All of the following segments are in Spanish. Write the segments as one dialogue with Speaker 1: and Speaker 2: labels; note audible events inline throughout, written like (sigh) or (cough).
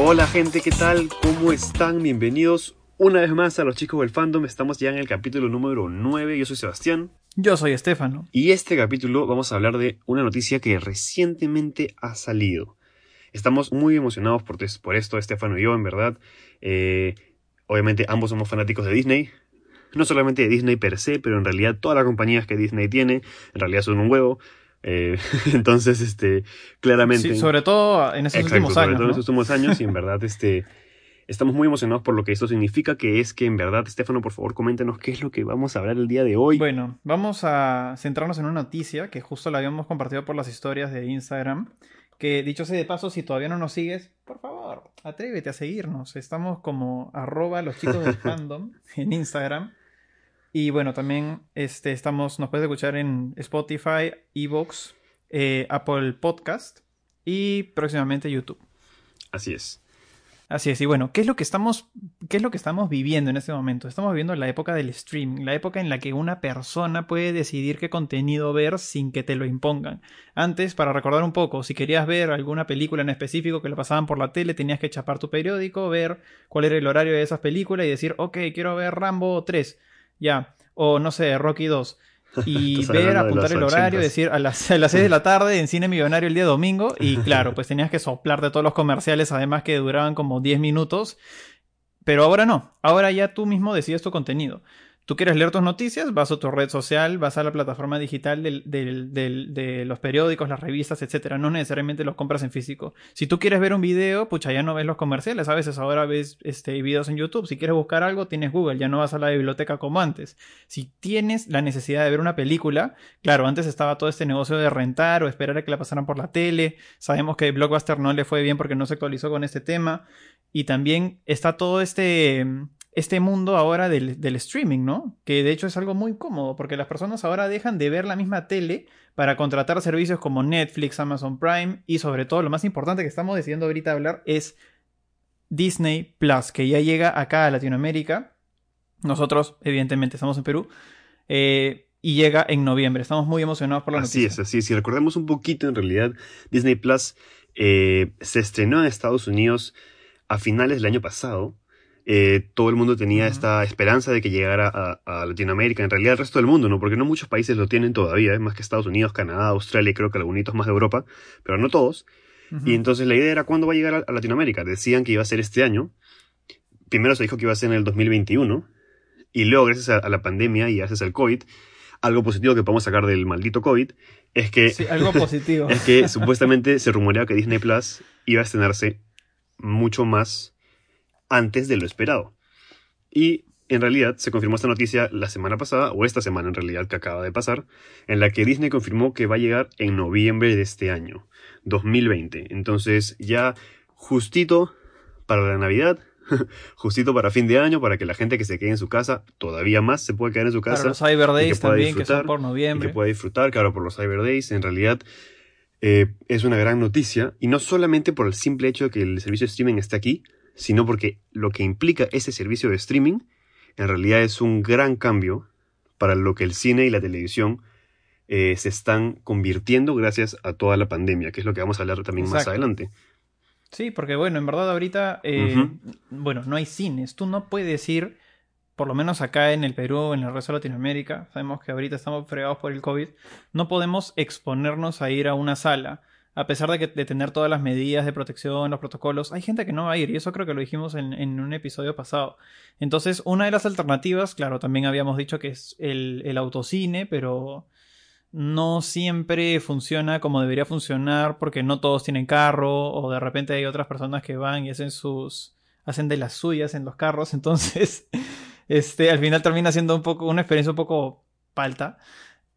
Speaker 1: Hola gente, ¿qué tal? ¿Cómo están? Bienvenidos una vez más a los chicos del fandom. Estamos ya en el capítulo número 9. Yo soy Sebastián.
Speaker 2: Yo soy Estefano.
Speaker 1: Y este capítulo vamos a hablar de una noticia que recientemente ha salido. Estamos muy emocionados por, por esto, Estefano y yo, en verdad. Eh, obviamente ambos somos fanáticos de Disney. No solamente de Disney per se, pero en realidad todas las compañías que Disney tiene, en realidad son un huevo. Eh, (laughs) entonces, este, claramente.
Speaker 2: Sí, sobre todo en esos últimos años.
Speaker 1: Sobre todo en esos últimos años, y en verdad, este. Estamos muy emocionados por lo que esto significa, que es que en verdad, Estefano, por favor, coméntenos qué es lo que vamos a hablar el día de hoy.
Speaker 2: Bueno, vamos a centrarnos en una noticia que justo la habíamos compartido por las historias de Instagram. Que dicho sea de paso, si todavía no nos sigues, por favor, atrévete a seguirnos. Estamos como arroba los chicos del (laughs) fandom en Instagram. Y bueno, también este, estamos, nos puedes escuchar en Spotify, Evox, eh, Apple Podcast y próximamente YouTube.
Speaker 1: Así es.
Speaker 2: Así es, y bueno, ¿qué es lo que estamos, qué es lo que estamos viviendo en este momento? Estamos viviendo la época del streaming, la época en la que una persona puede decidir qué contenido ver sin que te lo impongan. Antes, para recordar un poco, si querías ver alguna película en específico que la pasaban por la tele, tenías que chapar tu periódico, ver cuál era el horario de esas películas y decir, ok, quiero ver Rambo 3, ya, o no sé, Rocky 2 (laughs) y ver, apuntar el horario, decir a las, a las 6 de la tarde en Cine Millonario el día domingo. Y (laughs) claro, pues tenías que soplar de todos los comerciales, además que duraban como 10 minutos. Pero ahora no, ahora ya tú mismo decides tu contenido. Tú quieres leer tus noticias, vas a tu red social, vas a la plataforma digital de los periódicos, las revistas, etcétera. No necesariamente los compras en físico. Si tú quieres ver un video, pucha, ya no ves los comerciales. A veces ahora ves este, videos en YouTube. Si quieres buscar algo, tienes Google. Ya no vas a la biblioteca como antes. Si tienes la necesidad de ver una película, claro, antes estaba todo este negocio de rentar o esperar a que la pasaran por la tele. Sabemos que Blockbuster no le fue bien porque no se actualizó con este tema. Y también está todo este este mundo ahora del, streaming, ¿no? Que de hecho es algo muy cómodo, porque las personas ahora dejan de ver la misma tele para contratar servicios como Netflix, Amazon Prime y sobre todo lo más importante que estamos decidiendo ahorita hablar es Disney Plus, que ya llega acá a Latinoamérica. Nosotros, evidentemente, estamos en Perú. Eh, y llega en noviembre. Estamos muy emocionados por la
Speaker 1: así noticia. Así es, así es. Si recordemos un poquito, en realidad, Disney Plus eh, se estrenó en Estados Unidos a finales del año pasado eh, todo el mundo tenía esta esperanza de que llegara a, Latinoamérica, en realidad el resto del mundo, ¿no? Porque no muchos países lo tienen todavía, ¿eh? más que Estados Unidos, Canadá, Australia y creo que algunos más de Europa, pero no todos. Y entonces la idea era cuándo va a llegar a, Latinoamérica. Decían que iba a ser este año. Primero se dijo que iba a ser en el 2021. Y luego, gracias a, la pandemia y gracias al COVID, algo positivo que podemos sacar del maldito COVID es que...
Speaker 2: Sí, algo positivo. (laughs)
Speaker 1: es que supuestamente se rumoreaba que Disney Plus iba a estrenarse mucho más antes de lo esperado. Y en realidad se confirmó esta noticia la semana pasada, o esta semana en realidad que acaba de pasar, en la que Disney confirmó que va a llegar en noviembre de este año, 2020. Entonces ya justito para la Navidad, (laughs) justito para fin de año, para que la gente que se quede en su casa todavía más se pueda quedar en su casa.
Speaker 2: Para los Cyber Days también, que son por noviembre.
Speaker 1: Que pueda disfrutar, claro, por los Cyber Days. En realidad eh, es una gran noticia, y no solamente por el simple hecho de que el servicio de streaming esté aquí, sino porque lo que implica ese servicio de streaming en realidad es un gran cambio para lo que el cine y la televisión eh, se están convirtiendo gracias a toda la pandemia, que es lo que vamos a hablar también más adelante.
Speaker 2: Sí, porque bueno, en verdad ahorita, eh, bueno, no hay cines. Tú no puedes ir, por lo menos acá en el Perú, en el resto de Latinoamérica, sabemos que ahorita estamos fregados por el COVID, no podemos exponernos a ir a una sala a pesar de, que, de tener todas las medidas de protección, los protocolos, hay gente que no va a ir y eso creo que lo dijimos en, un episodio pasado. Entonces, una de las alternativas, claro, también habíamos dicho que es el, autocine, pero no siempre funciona como debería funcionar porque no todos tienen carro o de repente hay otras personas que van y hacen sus hacen de las suyas en los carros, (laughs) entonces este al final termina siendo un poco una experiencia un poco palta.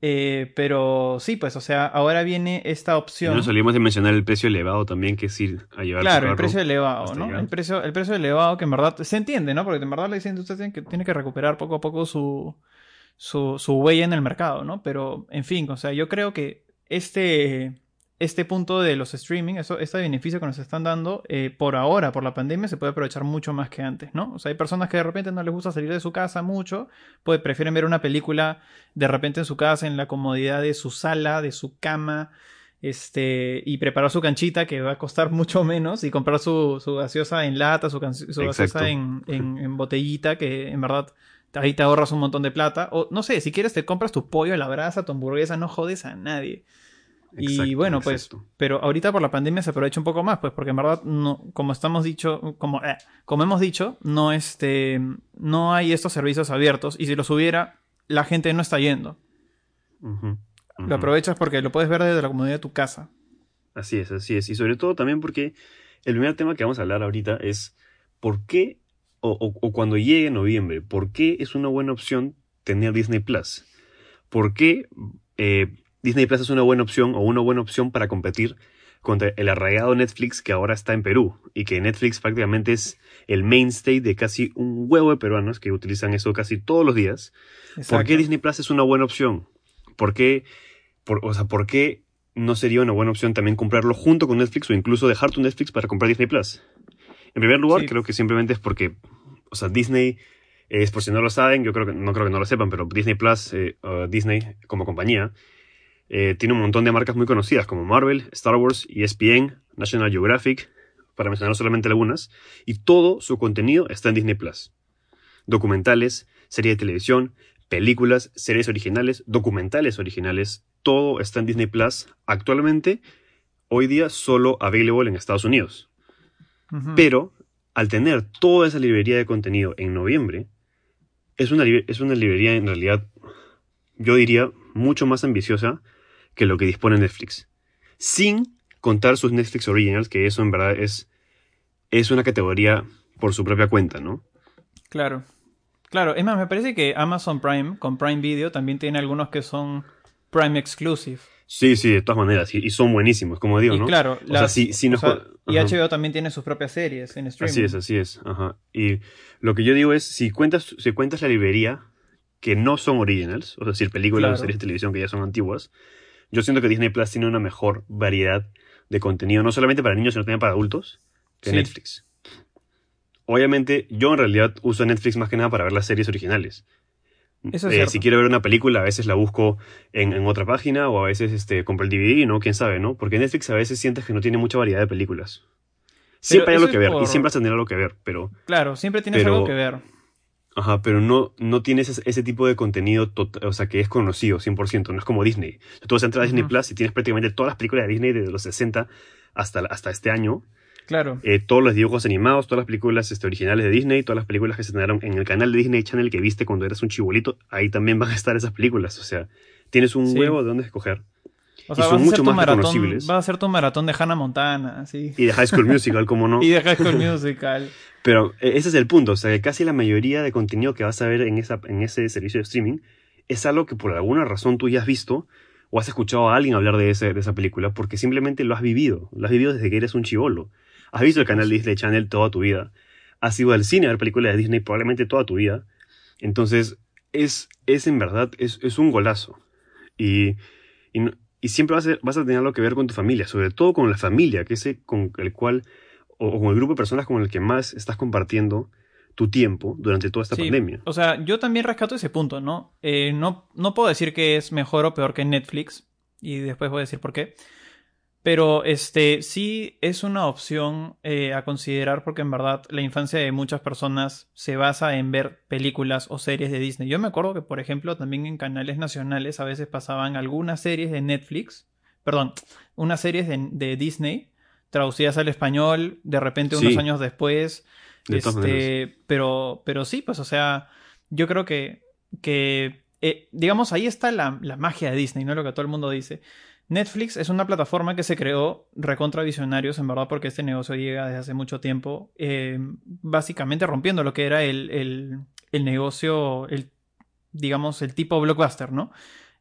Speaker 2: Eh, pero sí, pues, o sea, ahora viene esta opción.
Speaker 1: Y no salimos de mencionar el precio elevado también, que es ir a llevar
Speaker 2: Claro, el precio elevado, ¿no? El precio, el precio elevado que en verdad se entiende, ¿no? Porque en verdad le dicen usted tiene que, tiene que recuperar poco a poco su, su, su huella en el mercado, ¿no? Pero, en fin, o sea, yo creo que este este punto de los streaming, eso, este beneficio que nos están dando, eh, por ahora, por la pandemia, se puede aprovechar mucho más que antes, ¿no? O sea, hay personas que de repente no les gusta salir de su casa mucho, pues prefieren ver una película de repente en su casa, en la comodidad de su sala, de su cama, este, y preparar su canchita que va a costar (laughs) mucho menos y comprar su, su gaseosa en lata, su, su gaseosa en, en, (laughs) en, botellita, que en verdad ahí te ahorras un montón de plata. O no sé, si quieres te compras tu pollo a la brasa, tu hamburguesa, no jodes a nadie. Y bueno, pues, pero ahorita por la pandemia se aprovecha un poco más, pues, porque en verdad, no, como estamos dicho, como, eh, como hemos dicho, no, este, no hay estos servicios abiertos, y si los hubiera, la gente no está yendo. Lo aprovechas porque lo puedes ver desde la comodidad de tu casa.
Speaker 1: Así es, así es. Y sobre todo también porque el primer tema que vamos a hablar ahorita es por qué, o, cuando llegue noviembre, por qué es una buena opción tener Disney Plus. ¿Por qué eh, Disney Plus es una buena opción o una buena opción para competir contra el arraigado Netflix que ahora está en Perú y que Netflix prácticamente es el mainstay de casi un huevo de peruanos que utilizan eso casi todos los días. ¿Por qué Disney Plus es una buena opción? ¿Por qué, o sea, ¿por qué no sería una buena opción también comprarlo junto con Netflix o incluso dejar tu Netflix para comprar Disney Plus? En primer lugar, creo que simplemente es porque, o sea, Disney, es por si no lo saben, yo creo que no creo que no lo sepan, pero Disney Plus, eh, Disney como compañía, eh, tiene un montón de marcas muy conocidas como Marvel, Star Wars, ESPN, National Geographic, para mencionar solamente algunas, y todo su contenido está en Disney Plus. Documentales, series de televisión, películas, series originales, documentales originales, todo está en Disney Plus actualmente, hoy día solo available en Estados Unidos. Pero al tener toda esa librería de contenido en noviembre, es una, es una librería en realidad, yo diría, mucho más ambiciosa que lo que dispone Netflix. Sin contar sus Netflix Originals, que eso en verdad es, es una categoría por su propia cuenta, ¿no?
Speaker 2: Claro. Claro, es más, me parece que Amazon Prime, con Prime Video, también tiene algunos que son Prime Exclusive.
Speaker 1: Sí, sí, de todas maneras, y, son buenísimos, como digo, ¿no?
Speaker 2: Claro, y HBO también tiene sus propias series en streaming.
Speaker 1: Así es, así es. Ajá. Y lo que yo digo es, si cuentas, si cuentas la librería, que no son originals, o sea, decir, películas o series de televisión que ya son antiguas, yo siento que Disney Plus tiene una mejor variedad de contenido, no solamente para niños, sino también para adultos, que Netflix. Obviamente, yo en realidad uso Netflix más que nada para ver las series originales. Eso es eh, si quiero ver una película, a veces la busco en, otra página o a veces este, compro el DVD, ¿no? Quién sabe, ¿no? Porque Netflix a veces sientes que no tiene mucha variedad de películas. Siempre hay algo que ver y siempre vas a tener algo que ver, pero...
Speaker 2: Claro, siempre tienes algo que ver.
Speaker 1: Ajá, pero no, no tienes ese, tipo de contenido, tota, o sea, que es conocido 100%, no es como Disney. Tú vas a entrar a Disney Plus y tienes prácticamente todas las películas de Disney desde los 60 hasta, hasta este año.
Speaker 2: Claro.
Speaker 1: Eh, todos los dibujos animados, todas las películas este, originales de Disney, todas las películas que se estrenaron en el canal de Disney Channel que viste cuando eras un chibolito, ahí también van a estar esas películas. O sea, tienes un huevo de dónde escoger.
Speaker 2: O sea, y son mucho más maratón, Va a ser tu maratón de Hannah Montana, sí.
Speaker 1: Y de High School Musical, como no. (laughs)
Speaker 2: y de High School Musical. (laughs)
Speaker 1: Pero e, ese es el punto, o sea, que casi la mayoría de contenido que vas a ver en, esa, en ese servicio de streaming es algo que por alguna razón tú ya has visto o has escuchado a alguien hablar de, ese, de esa película porque simplemente lo has vivido, lo has vivido desde que eres un chivolo. Has visto el canal Disney Channel toda tu vida, has ido al cine a ver películas de Disney probablemente toda tu vida. Entonces, es, es en verdad, es, es un golazo. Y, y, y siempre vas a, vas a tener algo que ver con tu familia, sobre todo con la familia, que es con el cual o, con el grupo de personas con el que más estás compartiendo tu tiempo durante toda esta pandemia.
Speaker 2: O sea, yo también rescato ese punto, ¿no? Eh, ¿no? No puedo decir que es mejor o peor que Netflix, y después voy a decir por qué. Pero este sí es una opción eh, a considerar porque en verdad la infancia de muchas personas se basa en ver películas o series de Disney. Yo me acuerdo que, por ejemplo, también en canales nacionales a veces pasaban algunas series de Netflix, perdón, unas series de Disney traducidas al español de repente unos años después. este, pero, pero sí, pues, o sea, yo creo que, que eh, digamos, ahí está la, magia de Disney, ¿no? Lo que todo el mundo dice. Netflix es una plataforma que se creó recontra visionarios, en verdad, porque este negocio llega desde hace mucho tiempo, eh, básicamente rompiendo lo que era el, el, el negocio, el, digamos, el tipo blockbuster, ¿no?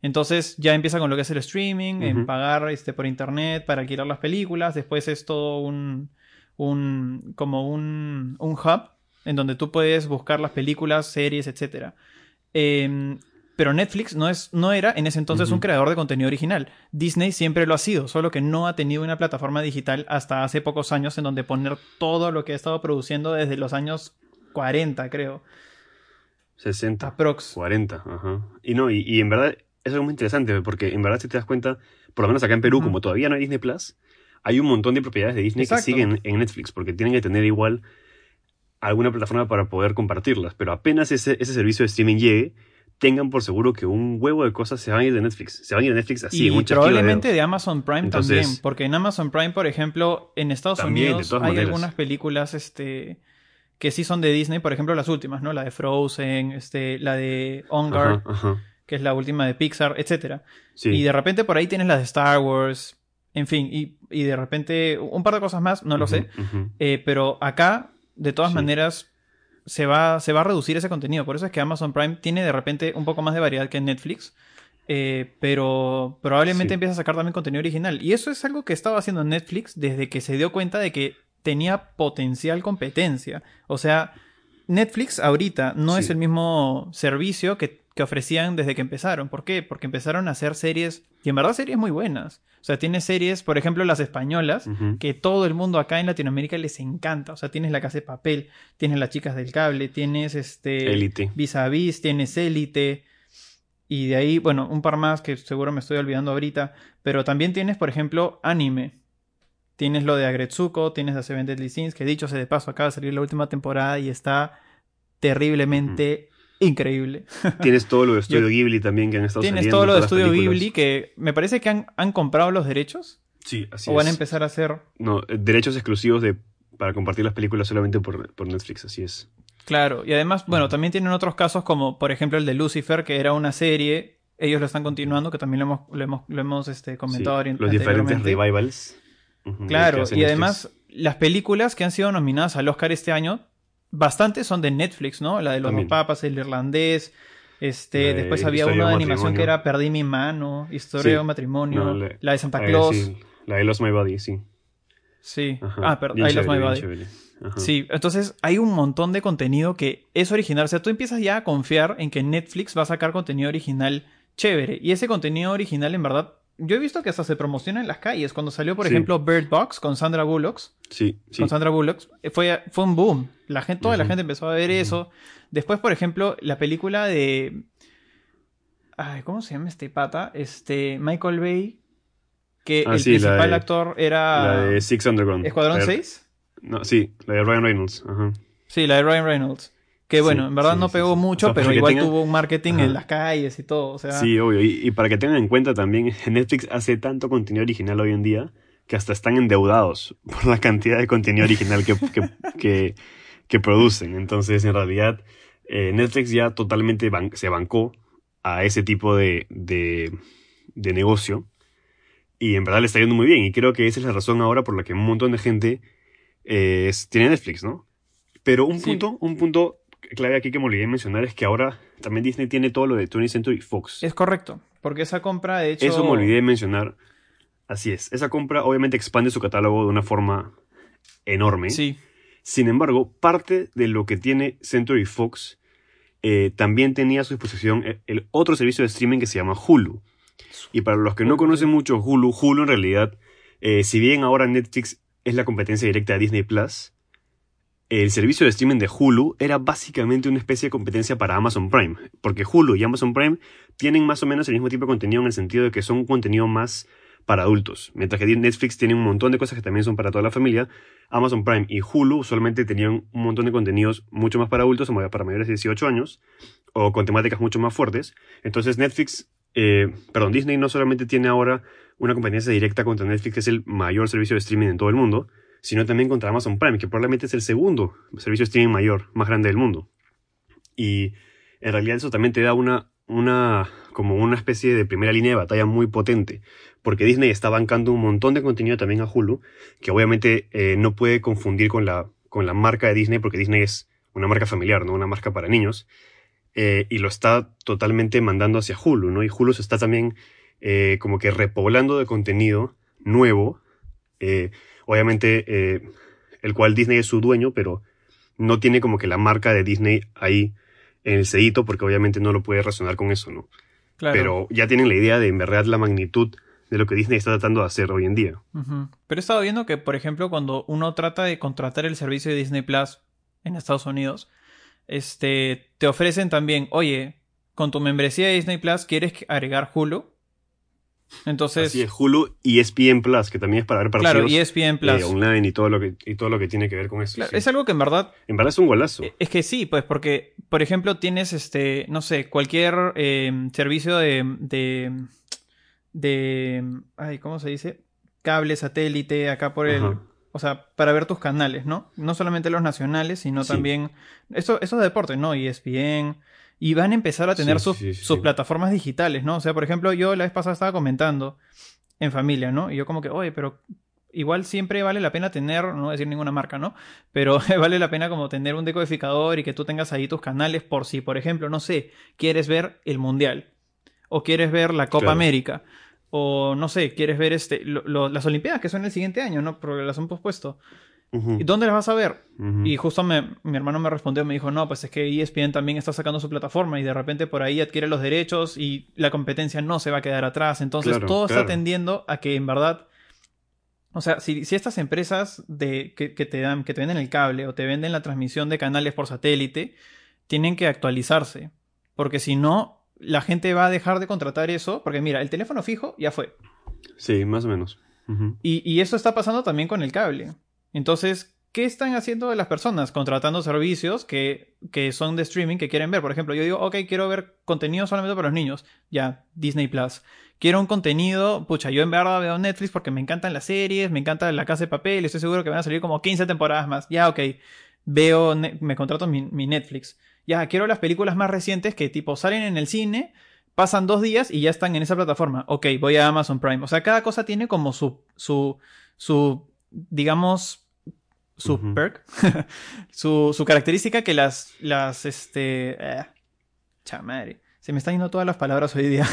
Speaker 2: Entonces ya empieza con lo que es el streaming, en pagar este, por internet para alquilar las películas. Después es todo un, un como un, un hub en donde tú puedes buscar las películas, series, etc. Em, pero Netflix no, es, no era en ese entonces un creador de contenido original. Disney siempre lo ha sido, solo que no ha tenido una plataforma digital hasta hace pocos años en donde poner todo lo que ha estado produciendo desde los años 40, creo.
Speaker 1: 60. Aprox. 40, ajá. Y no, y en verdad es algo muy interesante, porque en verdad si te das cuenta, por lo menos acá en Perú, como todavía no hay Disney Plus, hay un montón de propiedades de Disney
Speaker 2: Exacto.
Speaker 1: que siguen en Netflix, porque tienen que tener igual alguna plataforma para poder compartirlas. Pero apenas ese, ese servicio de streaming llegue, tengan por seguro que un huevo de cosas se van a ir de Netflix. Se van a ir de Netflix así,
Speaker 2: y
Speaker 1: en un de
Speaker 2: probablemente de Amazon Prime
Speaker 1: Entonces-
Speaker 2: también, porque en Amazon Prime, por ejemplo, en Estados
Speaker 1: También,
Speaker 2: Unidos hay
Speaker 1: maneras.
Speaker 2: algunas películas este, que sí son de Disney, por ejemplo las últimas, ¿no? La de Frozen, este, la de On Guard,
Speaker 1: Ajá, ajá.
Speaker 2: que es la última de Pixar, etcétera.
Speaker 1: Sí.
Speaker 2: Y de repente por ahí tienes las de Star Wars, en fin, y, y de repente un par de cosas más, no lo sé. Eh, pero acá, de todas
Speaker 1: Sí.
Speaker 2: maneras, se va, se va a reducir ese contenido. Por eso es que Amazon Prime tiene de repente un poco más de variedad que Netflix. eh, pero probablemente
Speaker 1: Sí.
Speaker 2: empieza a sacar también contenido original. Y eso es algo que estaba haciendo Netflix desde que se dio cuenta de que tenía potencial competencia. O sea, Netflix ahorita no
Speaker 1: Sí.
Speaker 2: es el mismo servicio que, que ofrecían desde que empezaron. ¿Por qué? Porque empezaron a hacer series, y en verdad series muy buenas. O sea, tiene series, por ejemplo, las españolas, que todo el mundo acá en Latinoamérica les encanta. O sea, tienes La Casa de Papel, tienes Las Chicas del Cable, tienes este
Speaker 1: Élite.
Speaker 2: Vis a Vis, tienes Élite. Y de ahí, bueno, un par más que seguro me estoy olvidando ahorita. Pero también tienes, por ejemplo, anime. Tienes lo de Agretsuko, tienes The Seven Deadly Sins, que dicho sea de paso, acaba de salir la última temporada y está terriblemente increíble.
Speaker 1: Tienes todo lo de (laughs) Estudio Ghibli también que han estado
Speaker 2: Tienes todo lo de Estudio. Ghibli, que me parece que han, han comprado los derechos.
Speaker 1: Sí, así
Speaker 2: o van a
Speaker 1: es.
Speaker 2: empezar a hacer
Speaker 1: No, eh, derechos exclusivos de para compartir las películas solamente por, por Netflix, así es.
Speaker 2: Claro, y además, bueno, también tienen otros casos como, por ejemplo, el de Lucifer, que era una serie, ellos lo están continuando, que también lo hemos, lo hemos, lo hemos este, comentado
Speaker 1: Sí, los diferentes revivals.
Speaker 2: Claro, y además, las películas que han sido nominadas al Oscar este año, bastantes son de Netflix, ¿no? La de los
Speaker 1: También.
Speaker 2: papas, el irlandés, este, después había una
Speaker 1: de
Speaker 2: animación que era Perdí mi mano, Historia
Speaker 1: Sí.
Speaker 2: de un matrimonio,
Speaker 1: No,
Speaker 2: la,
Speaker 1: la-
Speaker 2: de Santa Claus,
Speaker 1: sí, la de Lost My Body, sí.
Speaker 2: sí.
Speaker 1: Ajá,
Speaker 2: Ah, perdón, I Lost My Body. Sí, entonces hay un montón de contenido que es original. O sea, tú empiezas ya a confiar en que Netflix va a sacar contenido original chévere. Y ese contenido original, en verdad, yo he visto que hasta se promociona en las calles. Cuando salió, por
Speaker 1: Sí.
Speaker 2: ejemplo, Bird Box con Sandra Bullock,
Speaker 1: Sí, sí.
Speaker 2: con Sandra Bullock, eh, fue, fue un boom. La gente, toda la gente empezó a ver eso. Después, por ejemplo, la película de. Ay, ¿cómo se llama este pata? Este. Michael Bay. Que
Speaker 1: Ah,
Speaker 2: el
Speaker 1: sí,
Speaker 2: principal
Speaker 1: de-
Speaker 2: actor era.
Speaker 1: La de Six Underground.
Speaker 2: Escuadrón
Speaker 1: La de-
Speaker 2: 6.
Speaker 1: No, sí, la de Ryan Reynolds. Ajá.
Speaker 2: Sí, la de Ryan Reynolds. Que bueno,
Speaker 1: Sí,
Speaker 2: en verdad
Speaker 1: sí,
Speaker 2: no pegó
Speaker 1: sí.
Speaker 2: mucho,
Speaker 1: O sea,
Speaker 2: pero igual
Speaker 1: tengan-
Speaker 2: tuvo un marketing
Speaker 1: Ajá.
Speaker 2: en las calles y todo. O sea,
Speaker 1: Sí, obvio. Y, y para que tengan en cuenta también, (laughs) Netflix hace tanto contenido original hoy en día que hasta están endeudados (laughs) por la cantidad de contenido original que, que, (laughs) que, que producen. Entonces, en realidad, eh, Netflix ya totalmente ban- se bancó a ese tipo de, de, de negocio. Y en verdad le está yendo muy bien. Y creo que esa es la razón ahora por la que un montón de gente eh, tiene Netflix, ¿no? Pero un punto, un punto clave aquí que me olvidé mencionar es que ahora también Disney tiene todo lo de 20th Century Fox.
Speaker 2: es correcto. Porque esa compra, de hecho.
Speaker 1: Eso me olvidé de mencionar. Así es. Esa compra obviamente expande su catálogo de una forma enorme.
Speaker 2: Sí,
Speaker 1: Sin embargo, parte de lo que tiene Century Fox eh, también tenía a su disposición el, otro servicio de streaming que se llama Hulu. Y para los que no conocen mucho Hulu, Hulu en realidad, eh, si bien ahora Netflix es la competencia directa de Disney Plus, el servicio de streaming de Hulu era básicamente una especie de competencia para Amazon Prime, porque Hulu y Amazon Prime tienen más o menos el mismo tipo de contenido en el sentido de que son contenido más para adultos, mientras que Netflix tiene un montón de cosas que también son para toda la familia. Amazon Prime y Hulu usualmente tenían un montón de contenidos mucho más para adultos, para mayores de 18 años, o con temáticas mucho más fuertes. Entonces Netflix, eh, perdón, Disney no solamente tiene ahora una competencia directa contra Netflix, que es el mayor servicio de streaming en todo el mundo, sino también contra Amazon Prime, que probablemente es el segundo servicio de streaming mayor, más grande del mundo. Y en realidad eso también te da una, una, como una especie de primera línea de batalla muy potente, porque Disney está bancando un montón de contenido también a Hulu, que obviamente eh, no puede confundir con la, con la marca de Disney, porque Disney es una marca familiar, no una marca para niños, eh, y lo está totalmente mandando hacia Hulu, ¿no? Y Hulu se está también eh, como que repoblando de contenido nuevo, eh, obviamente eh, el cual Disney es su dueño, pero no tiene como que la marca de Disney ahí en el sedito, porque obviamente no lo puede relacionar con eso, ¿no?
Speaker 2: claro.
Speaker 1: Pero ya tienen la idea de en verdad la magnitud de lo que Disney está tratando de hacer hoy en día.
Speaker 2: Pero he estado viendo que, por ejemplo, cuando uno trata de contratar el servicio de Disney Plus en Estados Unidos, este, te ofrecen también, oye, con tu membresía de Disney Plus quieres agregar Hulu. Entonces,
Speaker 1: Así es, Hulu y ESPN Plus, que también es para ver partidos
Speaker 2: claro, ESPN Plus.
Speaker 1: eh, online y todo, lo que, y todo lo que tiene que ver con eso.
Speaker 2: Claro,
Speaker 1: sí.
Speaker 2: Es algo que en verdad
Speaker 1: En verdad es un golazo.
Speaker 2: Es que sí, pues porque, por ejemplo, tienes este, no sé, cualquier eh, servicio de, de, de, ay, ¿cómo se dice? Cable, satélite, acá por el,
Speaker 1: Ajá.
Speaker 2: o sea, para ver tus canales, ¿no? No solamente los nacionales, sino
Speaker 1: Sí.
Speaker 2: también, eso, eso de deporte, ¿no? E ESPN, y van a empezar a tener
Speaker 1: Sí,
Speaker 2: sus,
Speaker 1: sí, sí,
Speaker 2: sus plataformas digitales, ¿no? O sea, por ejemplo, yo la vez pasada estaba comentando en familia, ¿no? Y yo como que, oye, pero igual siempre vale la pena tener, no voy a decir ninguna marca, ¿no? (laughs) Pero (laughs) vale la pena como tener un decodificador y que tú tengas ahí tus canales por si, por ejemplo, no sé, quieres ver el Mundial o quieres ver la Copa
Speaker 1: Claro.
Speaker 2: América o no sé, quieres ver este lo- lo- las Olimpiadas que son el siguiente año, ¿no? Porque las han pospuesto. ¿Y dónde las vas a ver? Y justo me- mi hermano me respondió, me dijo, no, pues es que ESPN también está sacando su plataforma y de repente por ahí adquiere los derechos y la competencia no se va a quedar atrás. Entonces
Speaker 1: Claro,
Speaker 2: todo está tendiendo a que en verdad, o sea, si, si estas empresas de, que, que te dan, que te venden el cable o te venden la transmisión de canales por satélite, tienen que actualizarse. Porque si no, la gente va a dejar de contratar eso. Porque mira, el teléfono fijo ya fue.
Speaker 1: Sí, más o menos.
Speaker 2: Y, y eso está pasando también con el cable. Entonces, ¿qué están haciendo las personas? Contratando servicios que, que son de streaming que quieren ver. Por ejemplo, yo digo, ok, quiero ver contenido solamente para los niños. Ya, Disney Plus. Quiero un contenido, pucha, yo en verdad veo Netflix porque me encantan las series, me encanta La Casa de Papel, estoy seguro que van a salir como 15 temporadas más. Ya, ok, veo, me contrato mi, mi Netflix. Ya, quiero las películas más recientes que tipo salen en el cine, pasan dos días y ya están en esa plataforma. Ok, voy a Amazon Prime. O sea, cada cosa tiene como su, su, su, digamos, su perk, (laughs) su, su característica que las, las, este, eh, chamadre. Se me están yendo todas las palabras hoy día.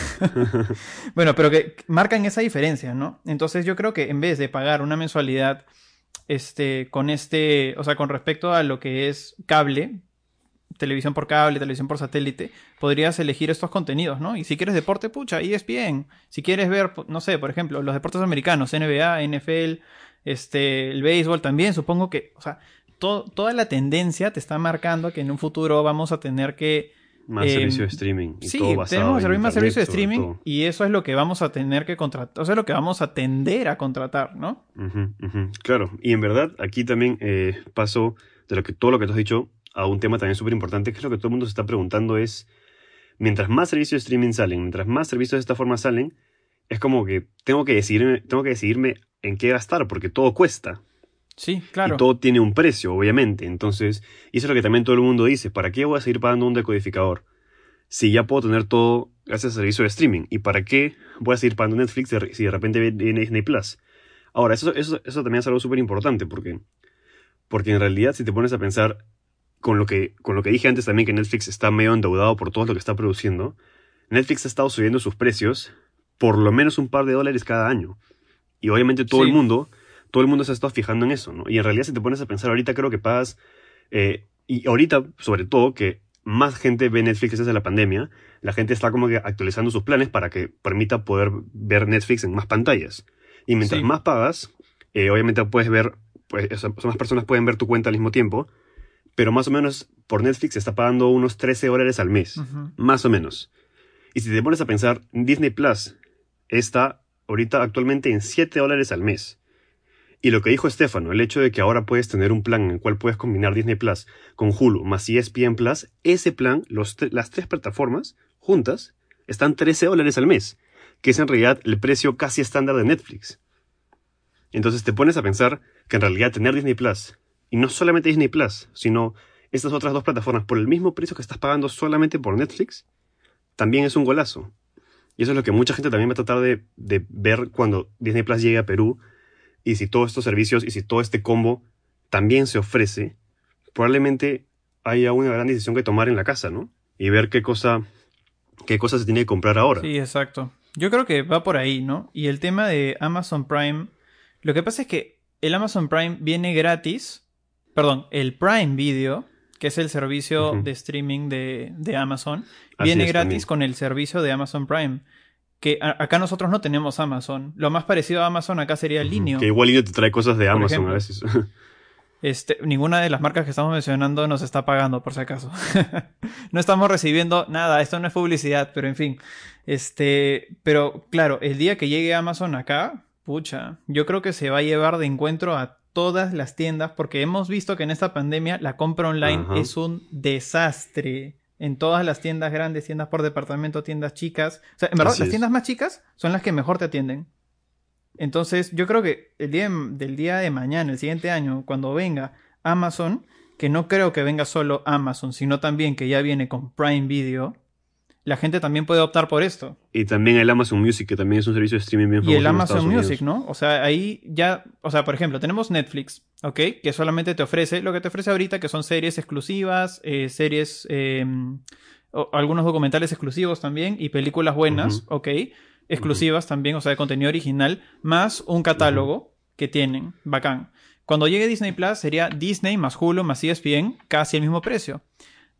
Speaker 2: (laughs) bueno, pero que marcan esa diferencia, ¿no? Entonces yo creo que en vez de pagar una mensualidad, este, con este, o sea, con respecto a lo que es cable, televisión por cable, televisión por satélite, podrías elegir estos contenidos, ¿no? Y si quieres deporte, pucha, ESPN. Si quieres ver, no sé, por ejemplo, los deportes americanos, NBA, NFL, este, el béisbol también, supongo que, o sea, to- toda la tendencia te está marcando que en un futuro vamos a tener que
Speaker 1: Más
Speaker 2: Eh,
Speaker 1: servicio de streaming. Y
Speaker 2: sí,
Speaker 1: todo
Speaker 2: tenemos servir más servicio de streaming
Speaker 1: todo.
Speaker 2: y eso es lo que vamos a tener que contratar, o sea, lo que vamos a tender a contratar, ¿no?
Speaker 1: Claro, y en verdad aquí también eh, paso de lo que, todo lo que tú has dicho a un tema también súper importante, que es lo que todo el mundo se está preguntando es, mientras más servicios de streaming salen, mientras más servicios de esta forma salen, es como que tengo que decidirme, tengo que decidirme en qué gastar, porque todo cuesta.
Speaker 2: Sí, claro.
Speaker 1: Y todo tiene un precio, obviamente. Entonces, y eso es lo que también todo el mundo dice, ¿para qué voy a seguir pagando un decodificador? Si ya puedo tener todo gracias al servicio de streaming. ¿Y para qué voy a seguir pagando Netflix si de repente viene Disney Plus? Ahora, eso, eso, eso también es algo súper importante porque, porque en realidad si te pones a pensar con lo, que, con lo que dije antes también que Netflix está medio endeudado por todo lo que está produciendo, Netflix ha estado subiendo sus precios por lo menos un par de dólares cada año. Y obviamente todo
Speaker 2: Sí.
Speaker 1: el mundo, todo el mundo se ha estado fijando en eso, ¿no? Y en realidad si te pones a pensar ahorita creo que pagas, eh, y ahorita sobre todo que más gente ve Netflix desde la pandemia, la gente está como que actualizando sus planes para que permita poder ver Netflix en más pantallas. Y mientras
Speaker 2: Sí.
Speaker 1: más pagas, eh, obviamente puedes ver, pues, o sea, más personas pueden ver tu cuenta al mismo tiempo, pero más o menos por Netflix se está pagando unos 13 dólares al mes, más o menos. Y si te pones a pensar, Disney Plus está ahorita actualmente en 7 dólares al mes. Y lo que dijo Estefano, el hecho de que ahora puedes tener un plan en el cual puedes combinar Disney Plus con Hulu más ESPN Plus, ese plan, los las tres plataformas juntas, están 13 dólares al mes, que es en realidad el precio casi estándar de Netflix. Entonces te pones a pensar que en realidad tener Disney Plus, y no solamente Disney Plus, sino estas otras dos plataformas por el mismo precio que estás pagando solamente por Netflix, también es un golazo. Y eso es lo que mucha gente también va a tratar de, de ver cuando Disney Plus llegue a Perú. Y si todos estos servicios y si todo este combo también se ofrece, probablemente haya una gran decisión que tomar en la casa, ¿no? Y ver qué cosa, qué cosa se tiene que comprar ahora.
Speaker 2: Sí, exacto. Yo creo que va por ahí, ¿no? Y el tema de Amazon Prime, lo que pasa es que el Amazon Prime viene gratis, perdón, el Prime Video, que es el servicio de streaming de, de Amazon,
Speaker 1: Así
Speaker 2: viene gratis
Speaker 1: también.
Speaker 2: con el servicio de Amazon Prime. Que a- acá nosotros no tenemos Amazon. Lo más parecido a Amazon acá sería. Linio.
Speaker 1: Que igual Linio te trae cosas de Amazon
Speaker 2: ejemplo.
Speaker 1: a veces. (laughs)
Speaker 2: Este, ninguna de las marcas que estamos mencionando nos está pagando, por si acaso. (laughs) no estamos recibiendo nada, esto no es publicidad, pero en fin. Este, pero claro, el día que llegue Amazon acá, pucha, yo creo que se va a llevar de encuentro a todas las tiendas, porque hemos visto que en esta pandemia la compra online es un desastre. En todas las tiendas grandes, tiendas por departamento, tiendas chicas. O sea, en verdad, las tiendas más chicas son las que mejor te atienden. Entonces, yo creo que el día del día de mañana, el siguiente año, cuando venga Amazon, que no creo que venga solo Amazon, sino también que ya viene con Prime Video, la gente también puede optar por esto.
Speaker 1: Y también el Amazon Music, que también es un servicio de streaming bien
Speaker 2: famoso. Y el Amazon Music, ¿no? O sea, ahí ya, o sea, por ejemplo, tenemos Netflix, ¿ok? Que solamente te ofrece lo que te ofrece ahorita, que son series exclusivas, eh, series, em, algunos documentales exclusivos también y películas buenas, ¿ok? exclusivas también, o sea, de contenido original, más un catálogo que tienen, bacán. Cuando llegue Disney Plus sería Disney más Hulu más ESPN, casi el mismo precio.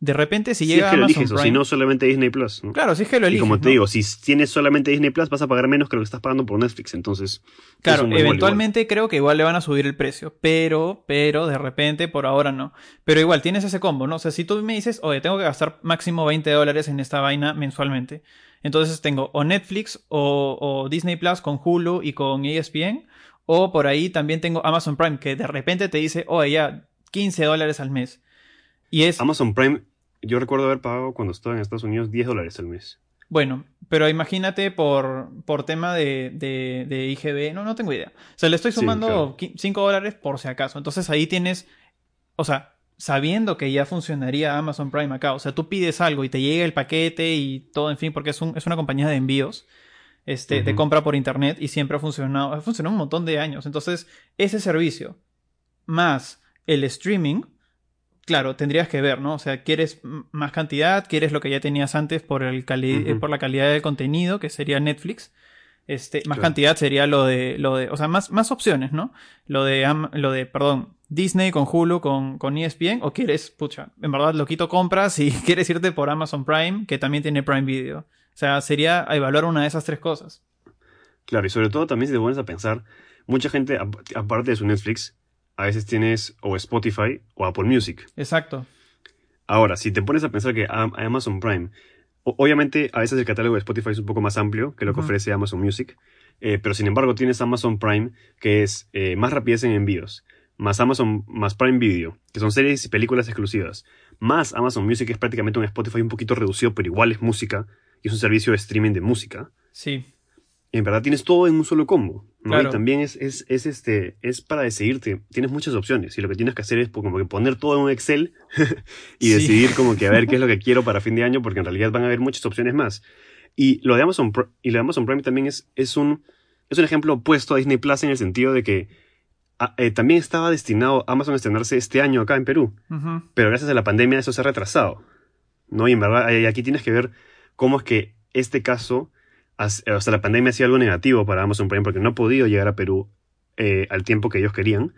Speaker 2: De repente, si, llega
Speaker 1: es que lo eliges, o si no solamente Disney Plus.
Speaker 2: Claro, si es que lo eliges.
Speaker 1: Y como te digo, si tienes solamente Disney Plus, vas a pagar menos que lo que estás pagando por Netflix. Entonces.
Speaker 2: Claro, eventualmente creo que igual le van a subir el precio. Pero, pero, de repente, por ahora no. Pero igual, tienes ese combo, ¿no? O sea, si tú me dices, oye, tengo que gastar máximo 20 dólares en esta vaina mensualmente. Entonces tengo o Netflix o, Disney Plus con Hulu y con ESPN. O por ahí también tengo Amazon Prime, que de repente te dice, oye, ya, 15 dólares al mes. Y es...
Speaker 1: Amazon Prime, yo recuerdo haber pagado cuando estaba en Estados Unidos 10 dólares al mes.
Speaker 2: Bueno, pero imagínate por, por tema de, de, IGB, no, no tengo idea. O sea, le estoy sumando 5 dólares por si acaso. Entonces ahí tienes, o sea, sabiendo que ya funcionaría Amazon Prime acá. O sea, tú pides algo y te llega el paquete y todo, en fin, porque es, un, es una compañía de envíos. Este, de compra por internet y siempre ha funcionado, ha funcionado un montón de años. Entonces, ese servicio más el streaming, claro, tendrías que ver, ¿no? O sea, quieres más cantidad, quieres lo que ya tenías antes por, el por la calidad del contenido, que sería Netflix. Este, más cantidad sería lo de, lo de, o sea, más, más opciones, ¿no? Lo de, lo de, perdón, Disney con Hulu, con, con ESPN, o quieres, pucha, en verdad lo quito compras y (laughs) quieres irte por Amazon Prime, que también tiene Prime Video. O sea, sería evaluar una de esas tres cosas.
Speaker 1: Claro, y sobre todo también si te pones a pensar, mucha gente, aparte de su Netflix, a veces tienes o Spotify o Apple Music.
Speaker 2: Exacto.
Speaker 1: Ahora, si te pones a pensar que Amazon Prime Obviamente, a veces el catálogo de Spotify es un poco más amplio que lo que ofrece Amazon Music, eh, pero sin embargo tienes Amazon Prime, que es eh, más rapidez en envíos, más Amazon, más Prime Video, que son series y películas exclusivas, más Amazon Music, que es prácticamente un Spotify un poquito reducido, pero igual es música, y es un servicio de streaming de música.
Speaker 2: Sí
Speaker 1: en verdad tienes todo en un solo combo. ¿No? Y también es, es, es, este, es para decidirte. Tienes muchas opciones y lo que tienes que hacer es como que poner todo en un Excel (laughs) y decidir como que a ver qué es lo que (laughs) quiero para fin de año porque en realidad van a haber muchas opciones más. Y lo de Amazon, y lo de Amazon Prime también es, es, un, es un ejemplo opuesto a Disney Plus en el sentido de que eh, también estaba destinado Amazon a estrenarse este año acá en Perú. Pero gracias a la pandemia eso se ha retrasado. ¿no? Y en verdad aquí tienes que ver cómo es que este caso hasta la pandemia ha sido algo negativo para Amazon Prime porque no ha podido llegar a Perú eh, al tiempo que ellos querían,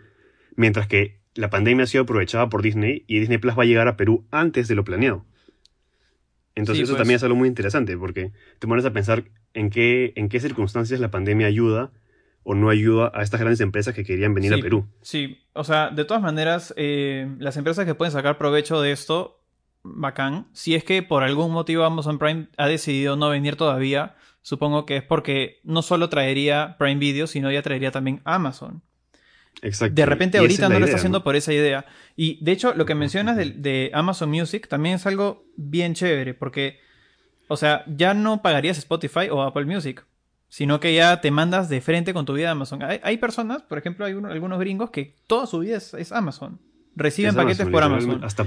Speaker 1: mientras que la pandemia ha sido aprovechada por Disney y Disney Plus va a llegar a Perú antes de lo planeado. Entonces eso pues. también es algo muy interesante porque te pones a pensar en qué, en qué circunstancias la pandemia ayuda o no ayuda a estas grandes empresas que querían venir a Perú.
Speaker 2: Sí, o sea, de todas maneras, eh, las empresas que pueden sacar provecho de esto, bacán. Si es que por algún motivo Amazon Prime ha decidido no venir todavía, supongo que es porque no solo traería Prime Video, sino ya traería también Amazon.
Speaker 1: Exacto.
Speaker 2: De repente ahorita no lo está haciendo por esa idea. Y de hecho, lo que mencionas de, Amazon Music también es algo bien chévere, porque, o sea, ya no pagarías Spotify o Apple Music, sino que ya te mandas de frente con tu vida a Amazon. Hay, personas, por ejemplo, hay algunos gringos que toda su vida es, Amazon. Reciben paquetes por Amazon.
Speaker 1: Hasta,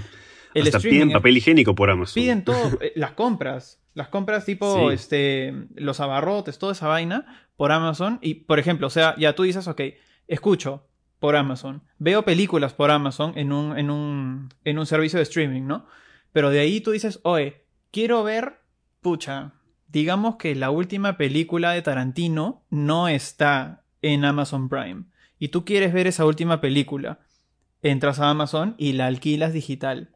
Speaker 1: piden papel higiénico por Amazon.
Speaker 2: Piden todo, (laughs) eh, las compras. Las compras tipo este, los abarrotes, toda esa vaina por Amazon. Y, por ejemplo, o sea, ya tú dices, ok, escucho por Amazon, veo películas por Amazon en un, en un, en un servicio de streaming, ¿no? Pero de ahí tú dices, oye, quiero ver, pucha, digamos que la última película de Tarantino no está en Amazon Prime. Y tú quieres ver esa última película. Entras a Amazon y la alquilas digital.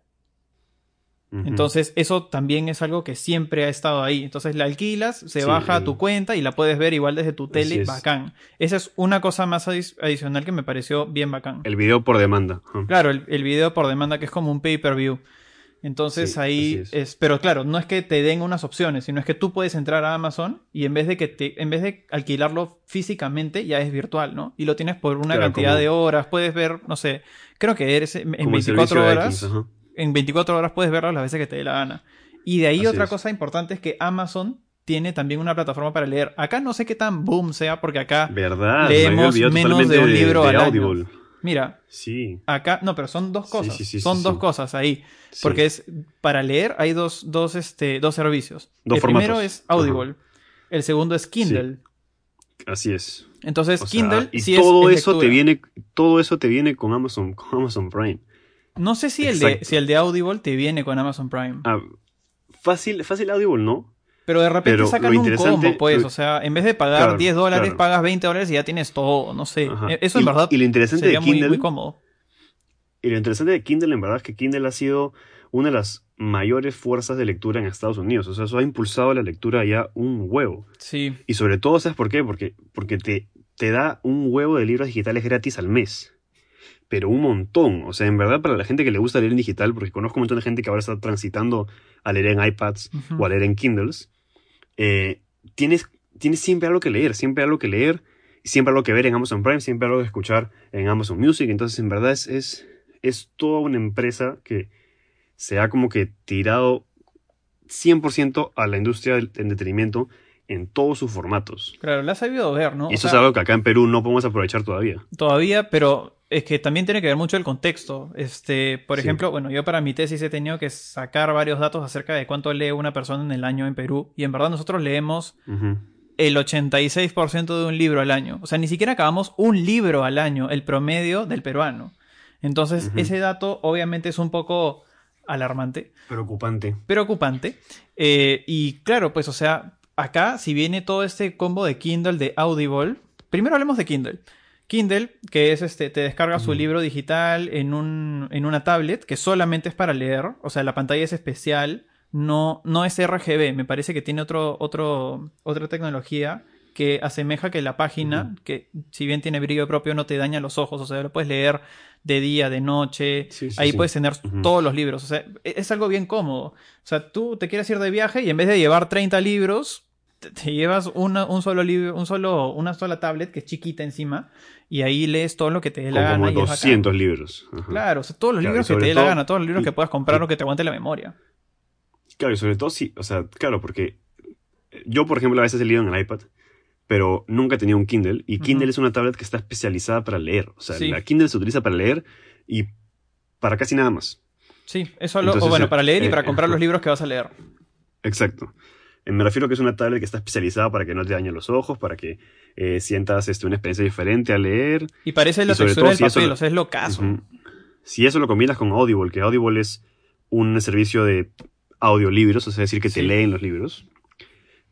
Speaker 2: Entonces, eso también es algo que siempre ha estado ahí. Entonces, la alquilas, se
Speaker 1: Sí,
Speaker 2: baja a tu cuenta y la puedes ver igual desde tu tele.
Speaker 1: es.
Speaker 2: Bacán. Esa es una cosa más adi- adicional que me pareció bien bacán.
Speaker 1: El video por demanda.
Speaker 2: Claro, el, el video por demanda que es como un pay-per-view. Entonces
Speaker 1: Sí,
Speaker 2: ahí es.
Speaker 1: es.
Speaker 2: Pero claro, no es que te den unas opciones, sino es que tú puedes entrar a Amazon y en vez de que te, en vez de alquilarlo físicamente, ya es virtual, ¿no? Y lo tienes por una
Speaker 1: Claro,
Speaker 2: cantidad
Speaker 1: como-
Speaker 2: de horas, puedes ver, no sé, creo que eres en
Speaker 1: Como el
Speaker 2: 24
Speaker 1: servicio de
Speaker 2: horas.
Speaker 1: X.
Speaker 2: en 24 horas puedes verlo las veces que te dé la gana. Y de ahí
Speaker 1: Así
Speaker 2: otra
Speaker 1: es.
Speaker 2: cosa importante es que Amazon tiene también una plataforma para leer. Acá no sé qué tan boom sea, porque acá,
Speaker 1: ¿Verdad?
Speaker 2: Leemos
Speaker 1: Me
Speaker 2: menos de un libro al año. Mira,
Speaker 1: Sí.
Speaker 2: acá, no, pero son dos cosas.
Speaker 1: sí, sí,
Speaker 2: son dos cosas ahí. Porque es, para leer hay dos, dos, este, dos servicios.
Speaker 1: Dos
Speaker 2: el primero es Audible. El segundo es Kindle.
Speaker 1: Así es.
Speaker 2: Entonces,
Speaker 1: O sea,
Speaker 2: Kindle
Speaker 1: y
Speaker 2: es-
Speaker 1: todo
Speaker 2: es
Speaker 1: eso te viene, todo eso te viene con Amazon, con Amazon Prime.
Speaker 2: No sé si el, de, si el de Audible te viene con Amazon Prime.
Speaker 1: Ah, fácil, fácil Audible, ¿no?
Speaker 2: Pero de repente
Speaker 1: Pero
Speaker 2: sacan un combo, pues. O sea, en vez de pagar
Speaker 1: Claro,
Speaker 2: 10 dólares,
Speaker 1: claro.
Speaker 2: pagas 20 dólares y ya tienes todo. No sé.
Speaker 1: Ajá.
Speaker 2: Eh, Eso en
Speaker 1: Y-
Speaker 2: verdad
Speaker 1: y lo interesante
Speaker 2: sería
Speaker 1: de
Speaker 2: muy,
Speaker 1: Kindle-
Speaker 2: muy cómodo.
Speaker 1: Y lo interesante de Kindle, en verdad, es que Kindle ha sido una de las mayores fuerzas de lectura en Estados Unidos. O sea, eso ha impulsado la lectura ya un huevo.
Speaker 2: Sí.
Speaker 1: Y sobre todo, ¿sabes por qué? Porque, porque te, te da un huevo de libros digitales gratis al mes. Pero un montón. O sea, en verdad, para la gente que le gusta leer en digital, porque conozco un montón de gente que ahora está transitando a leer en iPads o a leer en Kindles, eh, tienes, tienes siempre algo que leer, siempre algo que leer, siempre algo que ver en Amazon Prime, siempre algo que escuchar en Amazon Music. Entonces, en verdad, es, es, es toda una empresa que se ha como que tirado 100% a la industria del entretenimiento en todos sus formatos.
Speaker 2: Claro, la has sabido ver, ¿no?
Speaker 1: Y
Speaker 2: O
Speaker 1: eso
Speaker 2: sea,
Speaker 1: es algo que acá en Perú no podemos aprovechar todavía.
Speaker 2: Todavía, pero es que también tiene que ver mucho el contexto. Este, por
Speaker 1: Sí.
Speaker 2: ejemplo, bueno, yo para mi tesis he tenido que sacar varios datos acerca de cuánto lee una persona en el año en Perú. Y en verdad nosotros leemos el 86% de un libro al año. O sea, ni siquiera acabamos un libro al año, el promedio del peruano. Entonces, ese dato obviamente es un poco alarmante,
Speaker 1: Preocupante.
Speaker 2: preocupante. Eh, y claro, pues, o sea, acá, si viene todo este combo de Kindle, de Audible, primero hablemos de Kindle. Kindle, que es este, te descarga su libro digital en, un, en una tablet, que solamente es para leer, o sea, la pantalla es especial, no, no es RGB, me parece que tiene otro, otro, otra tecnología que asemeja que la página, que si bien tiene brillo propio, no te daña los ojos, o sea, lo puedes leer de día, de noche,
Speaker 1: Sí, sí,
Speaker 2: ahí
Speaker 1: sí.
Speaker 2: puedes tener todos los libros, o sea, e- es algo bien cómodo. O sea, tú te quieres ir de viaje y en vez de llevar 30 libros, te, llevas una, un solo libro, un solo, una sola tablet que es chiquita encima y ahí lees todo lo que te dé la
Speaker 1: Con
Speaker 2: gana.
Speaker 1: como
Speaker 2: y es bacán.
Speaker 1: 200 libros. Ajá.
Speaker 2: Claro, o sea, todos los
Speaker 1: Claro,
Speaker 2: libros que te dé la gana, todos los libros
Speaker 1: y-
Speaker 2: que puedas comprar
Speaker 1: y-
Speaker 2: o que te aguante la memoria.
Speaker 1: Claro, y sobre todo sí, o sea, claro, porque yo, por ejemplo, a veces he leído en el iPad, pero nunca he tenido un Kindle, y Kindle es una tablet que está especializada para leer. O sea,
Speaker 2: Sí.
Speaker 1: la Kindle se utiliza para leer y para casi nada más.
Speaker 2: Sí, eso lo, o
Speaker 1: Entonces,
Speaker 2: bueno,
Speaker 1: eh,
Speaker 2: para leer y
Speaker 1: eh,
Speaker 2: para comprar los libros que vas a leer.
Speaker 1: Exacto. Eh, Me refiero a que es una tablet que está especializada para que no te dañen los ojos, para que eh, sientas este, una experiencia diferente al leer.
Speaker 2: Y parece la
Speaker 1: Y
Speaker 2: textura
Speaker 1: todo
Speaker 2: del
Speaker 1: si
Speaker 2: papel,
Speaker 1: lo-
Speaker 2: o sea, es lo caso.
Speaker 1: Si eso lo combinas con Audible, que Audible es un servicio de audiolibros, o sea, es decir, que te leen los libros,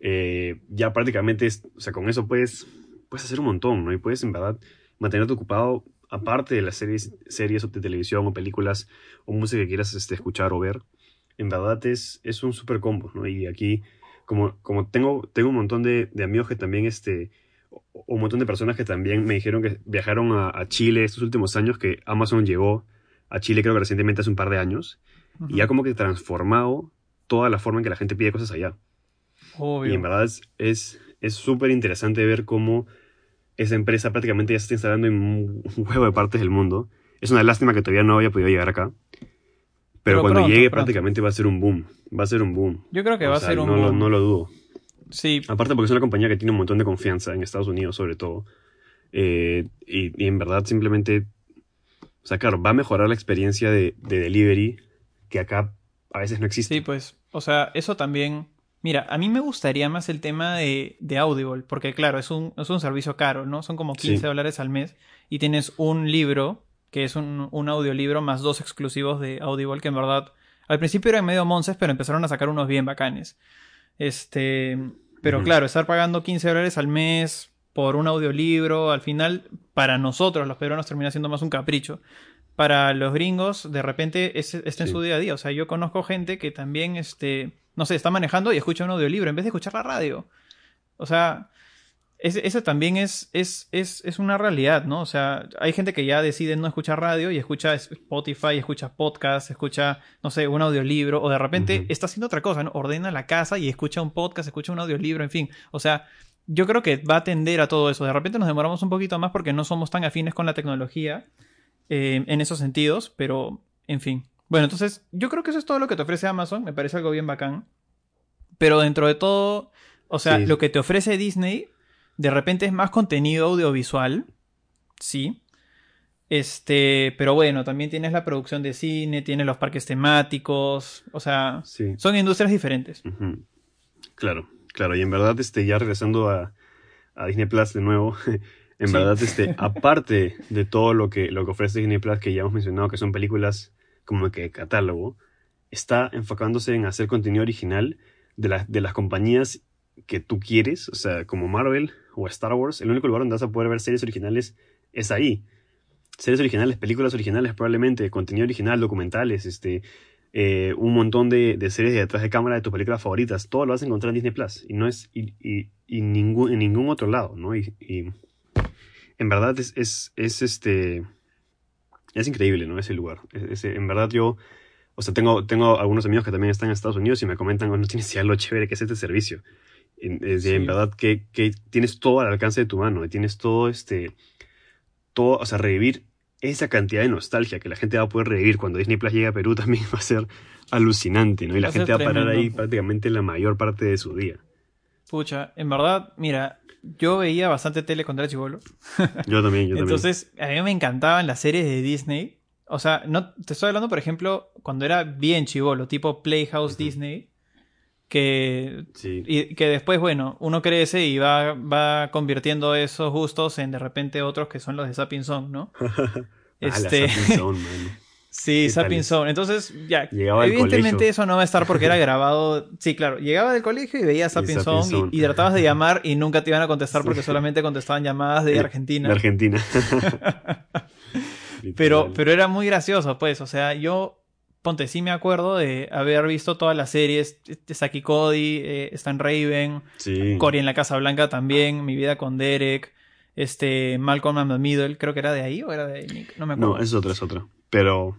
Speaker 1: eh, ya prácticamente, es, o sea, con eso puedes, puedes hacer un montón, ¿no? Y puedes, en verdad, mantenerte ocupado, aparte de las series, series de televisión o películas o música que quieras este, escuchar o ver. En verdad es, es un super combo, ¿no? Y aquí, como, como tengo, tengo un montón de, de amigos que también, este, un montón de personas que también me dijeron que viajaron a, a Chile estos últimos años, que Amazon llegó a Chile creo que recientemente hace un par de años,
Speaker 2: Ujú.
Speaker 1: y ya como que transformado toda la forma en que la gente pide cosas allá.
Speaker 2: Obvio.
Speaker 1: Y en verdad es- es es súper interesante ver cómo esa empresa prácticamente ya se está instalando en un (laughs) huevo de partes del mundo. Es una lástima que todavía no haya podido llegar acá. Pero,
Speaker 2: Pero
Speaker 1: cuando
Speaker 2: pronto,
Speaker 1: llegue
Speaker 2: pronto.
Speaker 1: prácticamente va a ser un boom. Va a ser un boom.
Speaker 2: Yo creo que
Speaker 1: O
Speaker 2: va
Speaker 1: sea,
Speaker 2: a ser un
Speaker 1: no, lo,
Speaker 2: boom.
Speaker 1: no lo dudo.
Speaker 2: Sí,
Speaker 1: Aparte porque es una compañía que tiene un montón de confianza en Estados Unidos, sobre todo. Eh, y, y en verdad simplemente... O sea, claro, va a mejorar la experiencia de, de delivery que acá a veces no existe.
Speaker 2: Sí, pues, o sea, eso también. Mira, a mí me gustaría más el tema de, de Audible, porque claro, es un, es un servicio caro, ¿no? Son como 15
Speaker 1: Sí.
Speaker 2: dólares al mes y tienes un libro, que es un, un audiolibro, más dos exclusivos de Audible, que en verdad al principio eran medio monces, pero empezaron a sacar unos bien bacanes. Este, pero claro, estar pagando 15 dólares al mes por un audiolibro, al final, para nosotros los peruanos termina siendo más un capricho. para los gringos de repente es, está en su día a día. O sea, yo conozco gente que también, este, no sé, está manejando y escucha un audiolibro en vez de escuchar la radio. O sea, eso también es, es, es, es, una realidad, ¿no? O sea, hay gente que ya decide no escuchar radio y escucha Spotify, escucha podcast, escucha, no sé, un audiolibro, o de repente está haciendo otra cosa, ¿no? Ordena la casa y escucha un podcast, escucha un audiolibro, en fin. O sea, yo creo que va a tender a todo eso. De repente nos demoramos un poquito más porque no somos tan afines con la tecnología eh, en esos sentidos, pero, en fin. Bueno, entonces, yo creo que eso es todo lo que te ofrece Amazon, me parece algo bien bacán. Pero dentro de todo, o sea, lo que te ofrece Disney de repente es más contenido audiovisual, sí. Este, pero bueno, también tienes la producción de cine, tienes los parques temáticos, o sea, son industrias diferentes.
Speaker 1: Claro, claro, y en verdad, este, ya regresando a, Disney Plus de nuevo, (laughs) en verdad, este, (laughs) aparte de todo lo que, lo que ofrece Disney Plus, que ya hemos mencionado que son películas como que catálogo, está enfocándose en hacer contenido original de, de las compañías que tú quieres, o sea, como Marvel o Star Wars, el único lugar donde vas a poder ver series originales es ahí. Series originales, películas originales probablemente, contenido original, documentales, este, eh, un montón de, series de detrás de cámara de tus películas favoritas, todo lo vas a encontrar en Disney Plus y no es y, y, ningún, en ningún otro lado, ¿no? Y, en verdad es, es, es, este es increíble, ¿no? Ese lugar. en verdad yo, o sea, tengo, tengo algunos amigos que también están en Estados Unidos y me comentan, no tienes idea lo chévere que es este servicio. En, en verdad que, que, tienes todo al alcance de tu mano, y tienes todo este, todo, o sea, revivir esa cantidad de nostalgia que la gente va a poder revivir cuando Disney Plus llegue a Perú (laughs) también va a ser alucinante, ¿no? Y la gente va a parar ahí prácticamente la mayor parte de su día.
Speaker 2: Pucha, en verdad, mira, yo veía bastante tele cuando era chivolo. (laughs)
Speaker 1: Yo también, yo también.
Speaker 2: Entonces, a mí me encantaban las series de Disney. O sea, no te estoy hablando, por ejemplo, cuando era bien chivolo, tipo Playhouse Disney que, y, que después, bueno, uno crece y va, va convirtiendo esos gustos en de repente otros que son los de Sapping Song, ¿no? (laughs)
Speaker 1: este... (laughs)
Speaker 2: sí, Sapping Song. Entonces, ya, evidentemente eso no va a estar porque era (laughs) grabado. Sí, claro, llegaba del colegio y veía Sapping Song y, tratabas de llamar y nunca te iban a contestar porque solamente contestaban llamadas de Argentina.
Speaker 1: De Argentina.
Speaker 2: pero, pero era muy gracioso, pues, o sea, yo ponte, sí me acuerdo de haber visto todas las series, de Saki Cody, eh, Stan Raven, Cory en la Casa Blanca también, Mi vida con Derek, este, Malcolm and the Middle, creo que era de ahí o era de Nick, no me acuerdo.
Speaker 1: No, es otra, es otra, pero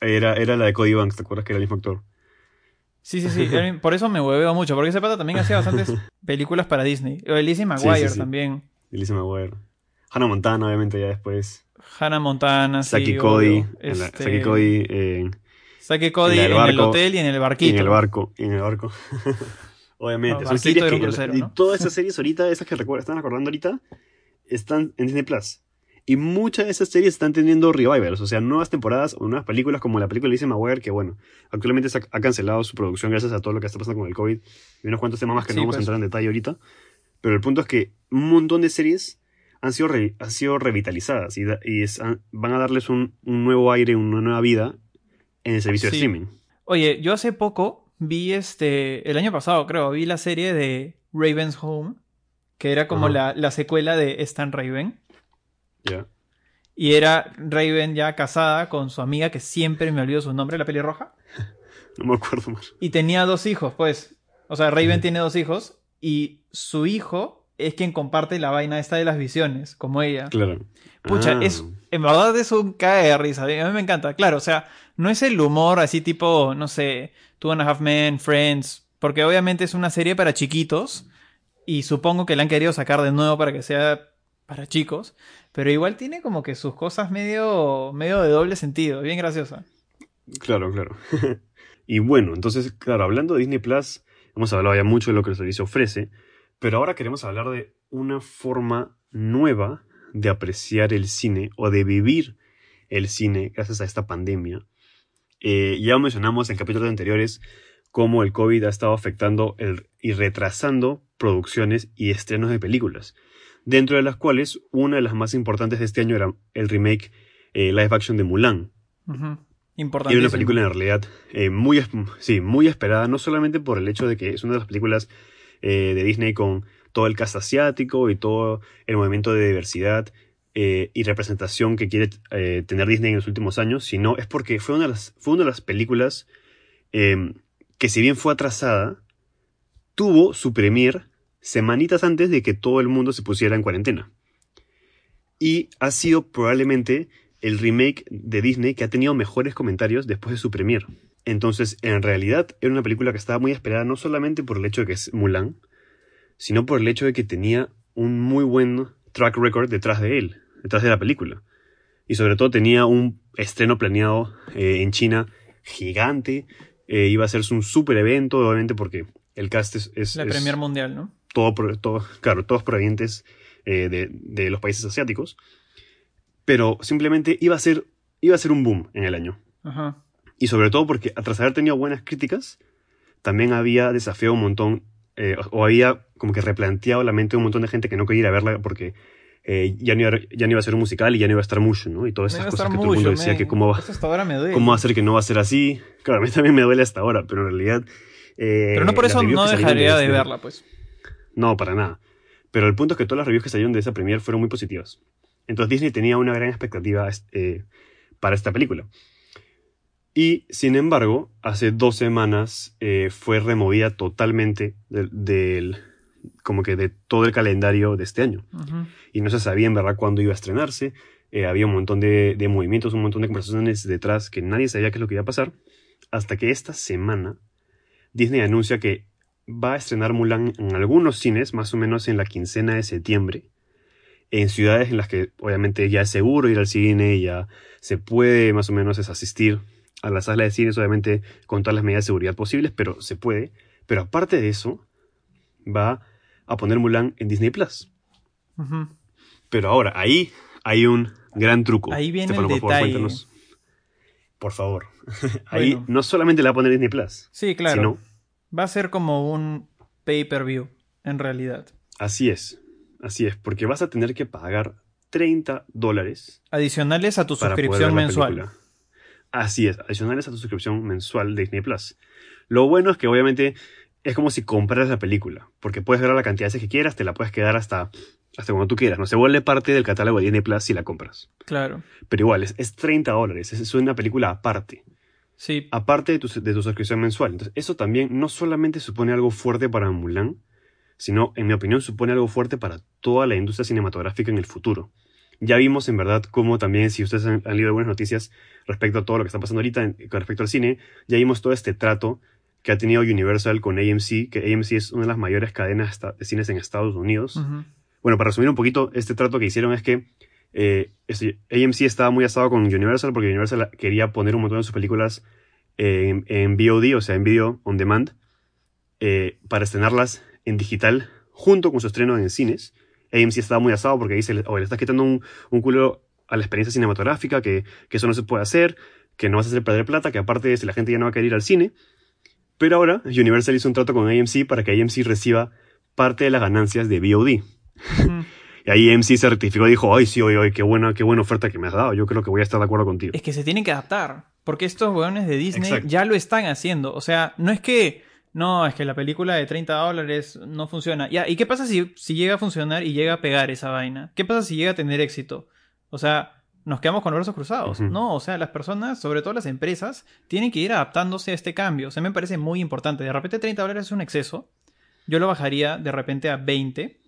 Speaker 1: era, era la de Cody Banks, ¿te acuerdas que era el mismo actor?
Speaker 2: Sí, sí, sí, por eso me hueveo mucho, porque ese pata también hacía bastantes (laughs) películas para Disney, o Elise McGuire también.
Speaker 1: Elise McGuire. Hannah Montana, obviamente, ya después.
Speaker 2: Hannah Montana,
Speaker 1: Saki Cody, este... Saki Cody, eh,
Speaker 2: Saque Cody en el, hotel y en el barquito.
Speaker 1: en el barco, en el barco. (laughs) Obviamente. son series que, Y todas esas series ahorita, esas que están acordando ahorita, están en Disney Plus. Y muchas de esas series están teniendo revivals, o sea, nuevas temporadas o nuevas películas como la película de Lizzie McGuire, que bueno, actualmente ha cancelado su producción gracias a todo lo que está pasando con el COVID y unos cuantos temas más que no vamos a pues. entrar en detalle ahorita. Pero el punto es que un montón de series han sido, han sido revitalizadas y, van a darles un, un, nuevo aire, una nueva vida en el servicio de streaming.
Speaker 2: Oye, yo hace poco vi este, el año pasado creo, vi la serie de Raven's Home, que era como la, secuela de Stan Raven.
Speaker 1: Ya.
Speaker 2: Y era Raven ya casada con su amiga, que siempre me olvido su nombre, la pelirroja. (laughs)
Speaker 1: no me acuerdo más.
Speaker 2: Y tenía dos hijos, pues. O sea, Raven tiene dos hijos y su hijo es quien comparte la vaina esta de las visiones, como ella.
Speaker 1: Claro.
Speaker 2: Pucha, ah. es, en verdad es un cae de risa. A mí me encanta. Claro, o sea, no es el humor así tipo, no sé, Two and a Half Men, Friends, porque obviamente es una serie para chiquitos y supongo que la han querido sacar de nuevo para que sea para chicos, pero igual tiene como que sus cosas medio, medio de doble sentido, bien graciosa.
Speaker 1: Claro, claro. (laughs) y bueno, entonces, claro, hablando de Disney Plus, hemos hablado ya mucho de lo que el servicio ofrece, pero ahora queremos hablar de una forma nueva de apreciar el cine o de vivir el cine gracias a esta pandemia. Eh, ya mencionamos en capítulos anteriores cómo el COVID ha estado afectando y retrasando producciones y estrenos de películas, dentro de las cuales una de las más importantes de este año era el remake eh, live action de Mulan.
Speaker 2: Y
Speaker 1: una película en realidad eh, muy, sí, muy esperada, no solamente por el hecho de que es una de las películas de Disney con todo el cast asiático y todo el movimiento de diversidad eh, y representación que quiere eh, tener Disney en los últimos años, sino es porque fue una de las, fue una de las películas eh, que si bien fue atrasada, tuvo su premier semanitas antes de que todo el mundo se pusiera en cuarentena. Y ha sido probablemente el remake de Disney que ha tenido mejores comentarios después de su premier. Entonces, en realidad, era una película que estaba muy esperada no solamente por el hecho de que es Mulan, sino por el hecho de que tenía un muy buen track record detrás de él, detrás de la película. Y sobre todo tenía un estreno planeado eh, en China gigante. Eh, iba a ser un super evento, obviamente, porque el cast es. es
Speaker 2: la
Speaker 1: es
Speaker 2: Premier Mundial, ¿no?
Speaker 1: Todo, todo, claro, todos provenientes eh, de, de, los países asiáticos. Pero simplemente iba a ser, iba a ser un boom en el año.
Speaker 2: Ajá.
Speaker 1: Y sobre todo porque, tras haber tenido buenas críticas, también había desafiado un montón, eh, o había como que replanteado la mente de un montón de gente que no quería ir a verla porque eh, ya, no iba, ya no iba a ser un musical y ya no iba a estar mucho, ¿no? Y todas esas
Speaker 2: No
Speaker 1: cosas que todo el mundo
Speaker 2: mucho,
Speaker 1: decía que cómo va,
Speaker 2: hasta ahora me duele.
Speaker 1: cómo va a ser que no va a ser así. Claro, a mí también me duele hasta ahora, pero en realidad... eh,
Speaker 2: Pero no por eso no dejaría de
Speaker 1: este-
Speaker 2: verla, pues.
Speaker 1: No, para nada. Pero el punto es que todas las reviews que salieron de esa premiere fueron muy positivas. Entonces Disney tenía una gran expectativa eh, para esta película. Y, sin embargo, hace dos semanas eh, fue removida totalmente del, del- como que de todo el calendario de este año. Y no se sabía en verdad cuándo iba a estrenarse. Eh, había un montón de, de movimientos, un montón de conversaciones detrás que nadie sabía qué es lo que iba a pasar. Hasta que esta semana Disney anuncia que va a estrenar Mulan en algunos cines, más o menos en la quincena de septiembre, en ciudades en las que obviamente ya es seguro ir al cine, ya se puede más o menos es asistir a la sala de cines, obviamente con todas las medidas de seguridad posibles, pero se puede. Pero aparte de eso, va a poner Mulan en Disney Plus. Pero ahora, ahí hay un gran truco.
Speaker 2: Ahí viene
Speaker 1: Estefano,
Speaker 2: el
Speaker 1: por favor,
Speaker 2: detalle.
Speaker 1: cuéntanos. Por favor. (laughs) ahí no solamente la va a poner Disney Plus,
Speaker 2: Sí, claro.
Speaker 1: sino
Speaker 2: Va a ser como un pay-per-view, en realidad.
Speaker 1: Así es, así es, porque vas a tener que pagar 30 dólares
Speaker 2: Adicionales a tu suscripción mensual.
Speaker 1: película. Así es, adicionales a tu suscripción mensual de Disney Plus. Lo bueno es que obviamente es como si compraras la película, porque puedes ver la cantidad de veces que quieras, te la puedes quedar hasta, hasta cuando tú quieras, no se vuelve parte del catálogo de Disney Plus si la compras.
Speaker 2: Claro.
Speaker 1: Pero igual, es, es 30 dólares, es, es una película aparte.
Speaker 2: Sí.
Speaker 1: aparte de tu, de tu suscripción mensual. Entonces, eso también no solamente supone algo fuerte para Mulan, sino, en mi opinión, supone algo fuerte para toda la industria cinematográfica en el futuro. Ya vimos, en verdad, cómo también, si ustedes han, han leído algunas noticias respecto a todo lo que está pasando ahorita en- con respecto al cine, ya vimos todo este trato que ha tenido Universal con AMC, que AMC es una de las mayores cadenas de cines en Estados Unidos. Bueno, para resumir un poquito, este trato que hicieron es que eh, este, AMC estaba muy asado con Universal porque Universal quería poner un montón de sus películas en, en VOD, o sea, en Video On Demand, eh, para estrenarlas en digital junto con su estreno en cines. AMC estaba muy asado porque dice, oye, le estás quitando un, un culo a la experiencia cinematográfica, que, que eso no se puede hacer, que no vas a hacer perder plata, que aparte si la gente ya no va a querer ir al cine. Pero ahora Universal hizo un trato con AMC para que AMC reciba parte de las ganancias de VOD. (laughs) Y ahí AMC se rectificó y dijo, ay, sí, oye, oye, qué buena, qué buena oferta que me has dado. Yo creo que voy a estar de acuerdo contigo.
Speaker 2: Es que se tienen que adaptar. Porque estos weones de Disney
Speaker 1: Exacto.
Speaker 2: ya lo están haciendo. O sea, no es que. No, es que la película de 30 dólares no funciona. Ya, ¿y qué pasa si, si llega a funcionar y llega a pegar esa vaina? ¿Qué pasa si llega a tener éxito? O sea, nos quedamos con los brazos cruzados. No, o sea, las personas, sobre todo las empresas, tienen que ir adaptándose a este cambio. O sea, me parece muy importante. De repente 30 dólares es un exceso. Yo lo bajaría de repente a 20.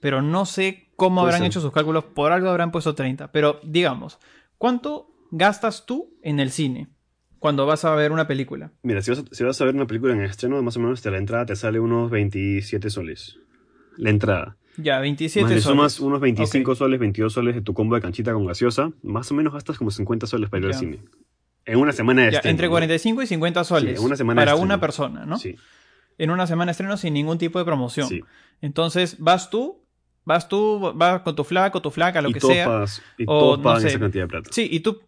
Speaker 2: Pero no sé cómo habrán hecho sus cálculos. Por algo habrán puesto 30. Pero digamos, ¿cuánto gastas tú en el cine cuando vas a ver una película?
Speaker 1: Mira, si vas, a, si vas a ver una película en estreno, más o menos te la entrada te sale unos 27 soles. La entrada.
Speaker 2: Ya, 27
Speaker 1: más le
Speaker 2: soles.
Speaker 1: sumas unos 25
Speaker 2: Ok.
Speaker 1: soles, 22 soles de tu combo de canchita con gaseosa, más o menos gastas como 50 soles para ir al cine. En una semana de
Speaker 2: Ya,
Speaker 1: estreno.
Speaker 2: entre
Speaker 1: ¿no?
Speaker 2: 45 y 50 soles.
Speaker 1: Sí, en una semana de
Speaker 2: para una persona, ¿no?
Speaker 1: Sí,
Speaker 2: En una semana de estreno sin ningún tipo de promoción.
Speaker 1: sí.
Speaker 2: Entonces, vas tú, vas tú, vas con tu flaca, tu flaca, lo
Speaker 1: y
Speaker 2: que sea.
Speaker 1: pagas- y
Speaker 2: o,
Speaker 1: todos
Speaker 2: no
Speaker 1: pagan
Speaker 2: sé.
Speaker 1: esa cantidad de plata.
Speaker 2: Sí, y tú.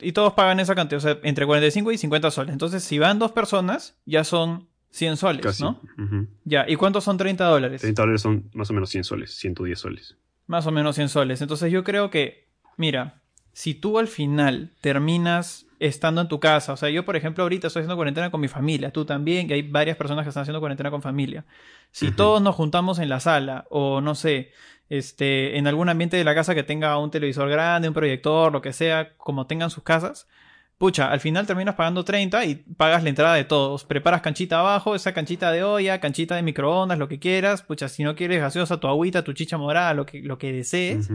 Speaker 2: Y todos pagan esa cantidad, o sea, entre 45 y 50 soles. Entonces, si van dos personas, ya son 100 soles,
Speaker 1: Casi.
Speaker 2: ¿no?
Speaker 1: Ujú.
Speaker 2: Ya, ¿y cuántos son 30 dólares?
Speaker 1: 30 dólares son más o menos 100 soles, 110 soles.
Speaker 2: Más o menos 100 soles. Entonces yo creo que, mira, si tú al final terminas estando en tu casa, o sea, yo por ejemplo ahorita estoy haciendo cuarentena con mi familia, tú también, que hay varias personas que están haciendo cuarentena con familia. Si todos nos juntamos en la sala o no sé, este, en algún ambiente de la casa que tenga un televisor grande, un proyector, lo que sea, como tengan sus casas, pucha, al final terminas pagando 30 y pagas la entrada de todos. Preparas canchita abajo, esa canchita de olla, canchita de microondas, lo que quieras. Pucha, si no quieres gaseosa, tu agüita, tu chicha morada, lo que, lo que desees.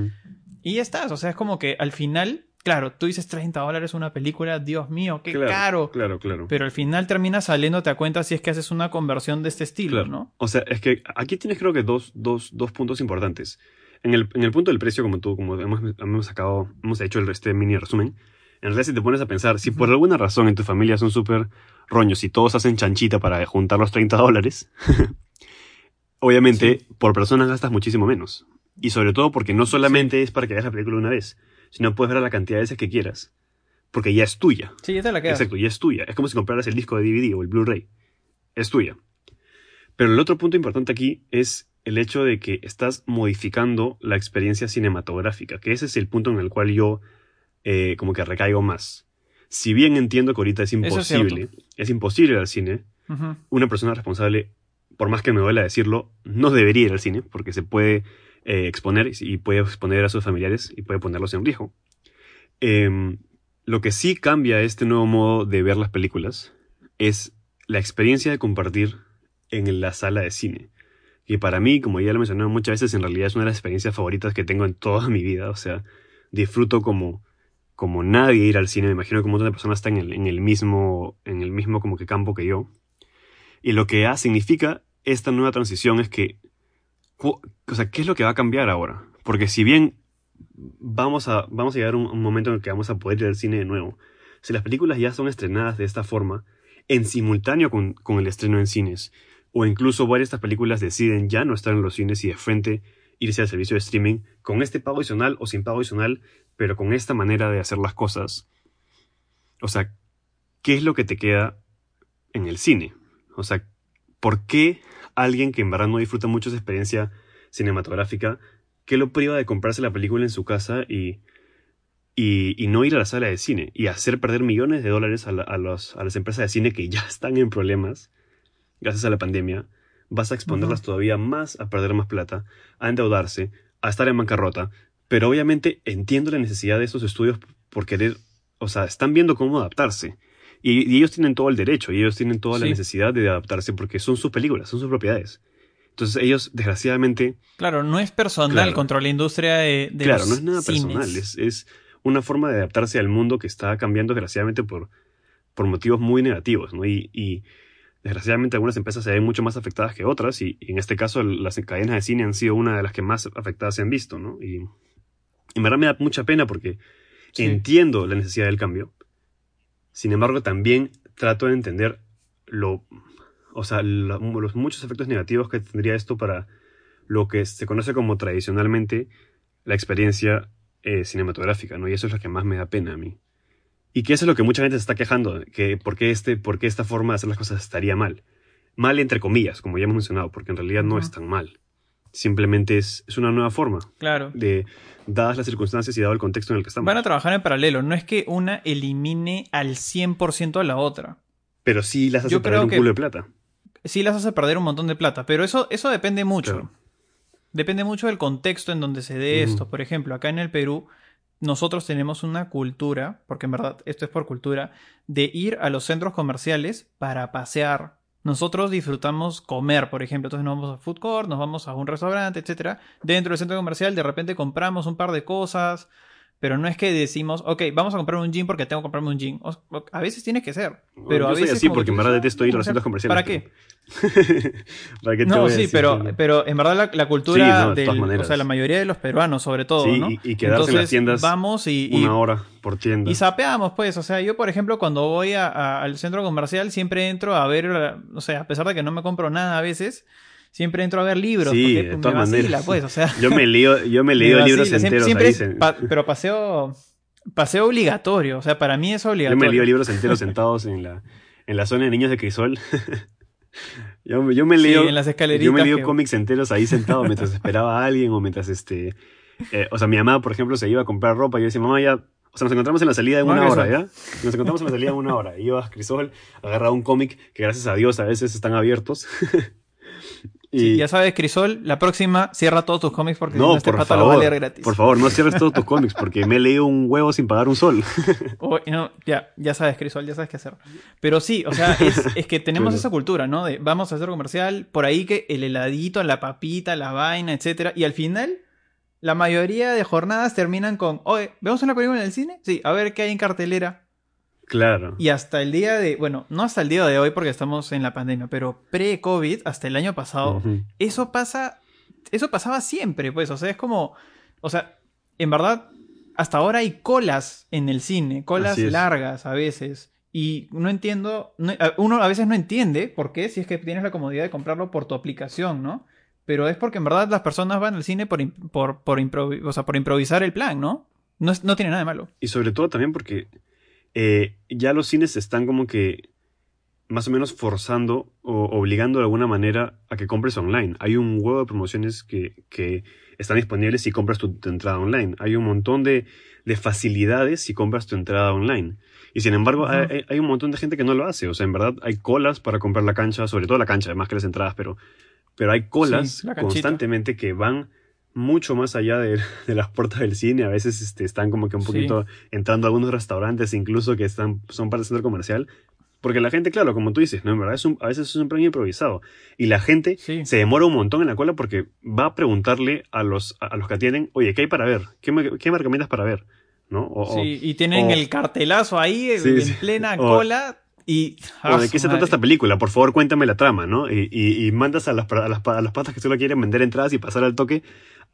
Speaker 2: Y ya estás. O sea, es como que al final, claro, tú dices 30 dólares una película, Dios mío, qué caro.
Speaker 1: Claro, claro.
Speaker 2: Pero al final terminas saliéndote a cuenta si es que haces una conversión de este estilo, ¿no?
Speaker 1: O sea, es que aquí tienes creo que dos, dos, dos puntos importantes. En el, en el punto del precio, como tú, como hemos, hemos sacado, hemos hecho el, este mini resumen, en realidad si te pones a pensar, si por alguna razón en tu familia son súper roños y todos hacen chanchita para juntar los 30 dólares, (laughs) obviamente por persona gastas muchísimo menos. Y sobre todo porque no solamente es para que veas la película una vez, sino puedes verla la cantidad de veces que quieras. Porque ya es tuya.
Speaker 2: Sí, ya te la quedas.
Speaker 1: Exacto, ya es tuya. Es como si compraras el disco de DVD o el Blu-ray. Es tuya. Pero el otro punto importante aquí es el hecho de que estás modificando la experiencia cinematográfica, que ese es el punto en el cual yo eh, como que recaigo más. Si bien entiendo que ahorita es imposible, es, imposible ir al cine, una persona responsable, por más que me duela decirlo, no debería ir al cine porque se puede eh, exponer y puede exponer a sus familiares y puede ponerlos en riesgo. Em, lo que sí cambia este nuevo modo de ver las películas es la experiencia de compartir en la sala de cine. Y para mí, como ya lo he mencionado muchas veces, en realidad es una de las experiencias favoritas que tengo en toda mi vida. O sea, disfruto como como nadie ir al cine. Me imagino que un montón de personas están en el, mismo, en el mismo como que campo que yo. Y lo que significa esta nueva transición es que, o sea, ¿qué es lo que va a cambiar ahora? Porque si bien vamos a, vamos a llegar a un, momento en el que vamos a poder ir al cine de nuevo, si las películas ya son estrenadas de esta forma, en simultáneo con, con el estreno en cines, o incluso varias de estas películas deciden ya no estar en los cines y de frente irse al servicio de streaming, con este pago adicional o sin pago adicional, pero con esta manera de hacer las cosas, o sea, ¿qué es lo que te queda en el cine? O sea, ¿por qué alguien que en verdad no disfruta mucho esa experiencia cinematográfica, qué lo priva de comprarse la película en su casa y, y, no ir a la sala de cine y hacer perder millones de dólares a, a, los, a las empresas de cine que ya están en problemas gracias a la pandemia? Vas a exponerlas todavía más a perder más plata, a endeudarse, a estar en bancarrota, pero obviamente entiendo la necesidad de estos estudios por querer, o sea, están viendo cómo adaptarse. Y, ellos tienen todo el derecho, y ellos tienen toda la necesidad de adaptarse porque son sus películas, son sus propiedades. Entonces ellos, desgraciadamente...
Speaker 2: Claro, no es personal contra la industria de... de
Speaker 1: claro, no es nada personal, es, es, una forma de adaptarse al mundo que está cambiando desgraciadamente por, por motivos muy negativos, ¿no? Y, y desgraciadamente algunas empresas se ven mucho más afectadas que otras, y, y, en este caso las cadenas de cine han sido una de las que más afectadas se han visto, ¿no? Y en verdad me da mucha pena porque entiendo la necesidad del cambio. Sin embargo, también trato de entender lo, o sea, los muchos efectos negativos que tendría esto para lo que se conoce como tradicionalmente la experiencia eh, cinematográfica, ¿no? Y eso es lo que más me da pena a mí. Y que eso es lo que mucha gente se está quejando, que por qué, este, por qué esta forma de hacer las cosas estaría mal. Mal entre comillas, como ya hemos mencionado, porque en realidad no es tan mal. Simplemente es, es una nueva forma.
Speaker 2: Claro.
Speaker 1: De, dadas las circunstancias y dado el contexto en el que estamos.
Speaker 2: Van a trabajar en paralelo. No es que una elimine al 100% a la otra.
Speaker 1: Pero sí las hace perder un culo de plata.
Speaker 2: Sí las hace perder un montón de plata. Pero eso, eso depende mucho. Depende mucho del contexto en donde se dé esto. Por ejemplo, acá en el Perú, nosotros tenemos una cultura, porque en verdad esto es por cultura, de ir a los centros comerciales para pasear, nosotros disfrutamos comer, por ejemplo, entonces nos vamos a food court, nos vamos a un restaurante, etcétera. Dentro del centro comercial de repente compramos un par de cosas, pero no es que decimos, ok, vamos a comprar un jean porque tengo que comprarme un jean. a veces tiene que ser. Pero a veces.
Speaker 1: Soy así porque en verdad detesto ir a los centros comerciales.
Speaker 2: ¿Para qué? (laughs) (laughs) ¿Para qué no, sí, pero, pero en verdad la, cultura de o sea, la mayoría de los peruanos, sobre todo, sí, ¿no?
Speaker 1: Y, y quedarse en las tiendas
Speaker 2: vamos y,
Speaker 1: una hora por tienda.
Speaker 2: Y sapeamos, pues. O sea, yo, por ejemplo, cuando voy al centro comercial, siempre entro a ver, o sea, a pesar de que no me compro nada a veces siempre entro a ver libros.
Speaker 1: Sí,
Speaker 2: porque,
Speaker 1: de todas me vacila,
Speaker 2: maneras. Pues, o sea, (laughs)
Speaker 1: yo me leo, yo me (laughs) leo libros enteros
Speaker 2: siempre, pero paseo, paseo obligatorio. O sea, para mí es obligatorio.
Speaker 1: Yo me leo libros enteros (laughs) sentados en la, en la zona de niños de crisol. yo, yo, me leo,
Speaker 2: en las
Speaker 1: yo me leo cómics enteros ahí sentado mientras esperaba a alguien o mientras este... Eh, o sea, mi mamá, por ejemplo, se iba a comprar ropa y yo decía, mamá, ya O sea, nos encontramos en la salida en una hora, ¿ya? Nos encontramos en la salida en una hora. Y yo a Crisol agarraba un cómic que gracias a Dios a veces están abiertos.
Speaker 2: Y... ya sabes, Crisol, la próxima cierra todos tus cómics porque no, si este pata lo va a leer gratis.
Speaker 1: Por favor, no cierres todos tus cómics porque me he leído un huevo sin pagar un sol. (laughs)
Speaker 2: ya, ya sabes, Crisol, ya sabes qué hacer. Pero sí, o sea, es, que tenemos esa cultura, ¿no? De vamos a hacer comercial, por ahí que el heladito, la papita, la vaina, etcétera. Y al final, la mayoría de jornadas terminan con, oye, ¿vemos una película en el cine? Sí, a ver qué hay en cartelera.
Speaker 1: Claro.
Speaker 2: Y hasta el día de, bueno, no hasta el día de hoy porque estamos en la pandemia, pero pre-COVID, hasta el año pasado, eso pasa, eso pasaba siempre, pues, o sea, es como, o sea, en verdad, hasta ahora hay colas en el cine, colas largas a veces. Y no entiendo, uno a veces no entiende por qué, si es que tienes la comodidad de comprarlo por tu aplicación, ¿no? Pero es porque en verdad las personas van al cine por, por, por, por improvisar el plan, ¿no? No, no tiene nada de malo.
Speaker 1: Y sobre todo también porque eh, ya los cines están como que más o menos forzando o obligando de alguna manera a que compres online. Hay un huevo de promociones que, que están disponibles si compras tu, entrada online. Hay un montón de, de, facilidades si compras tu entrada online. Y sin embargo, hay, hay, un montón de gente que no lo hace. O sea, en verdad hay colas para comprar la cancha, sobre todo la cancha, además que las entradas, pero, pero hay colas constantemente que van mucho más allá de, (laughs) las puertas del cine. A veces este, están como que un poquito entrando a algunos restaurantes, incluso que están, son para el centro comercial. Porque la gente, claro, como tú dices, ¿no? En verdad es a veces es un premio improvisado. Y la gente se demora un montón en la cola porque va a preguntarle a los, a los que atienden, oye, ¿qué hay para ver? ¿Qué me, qué me recomiendas para ver? ¿No?
Speaker 2: sí, y tienen el cartelazo ahí en plena cola. Y,
Speaker 1: ¿De qué se trata esta película? Por favor, cuéntame la trama, ¿no? Y, y, mandas a las, a las, a las patas que solo quieren vender entradas y pasar al toque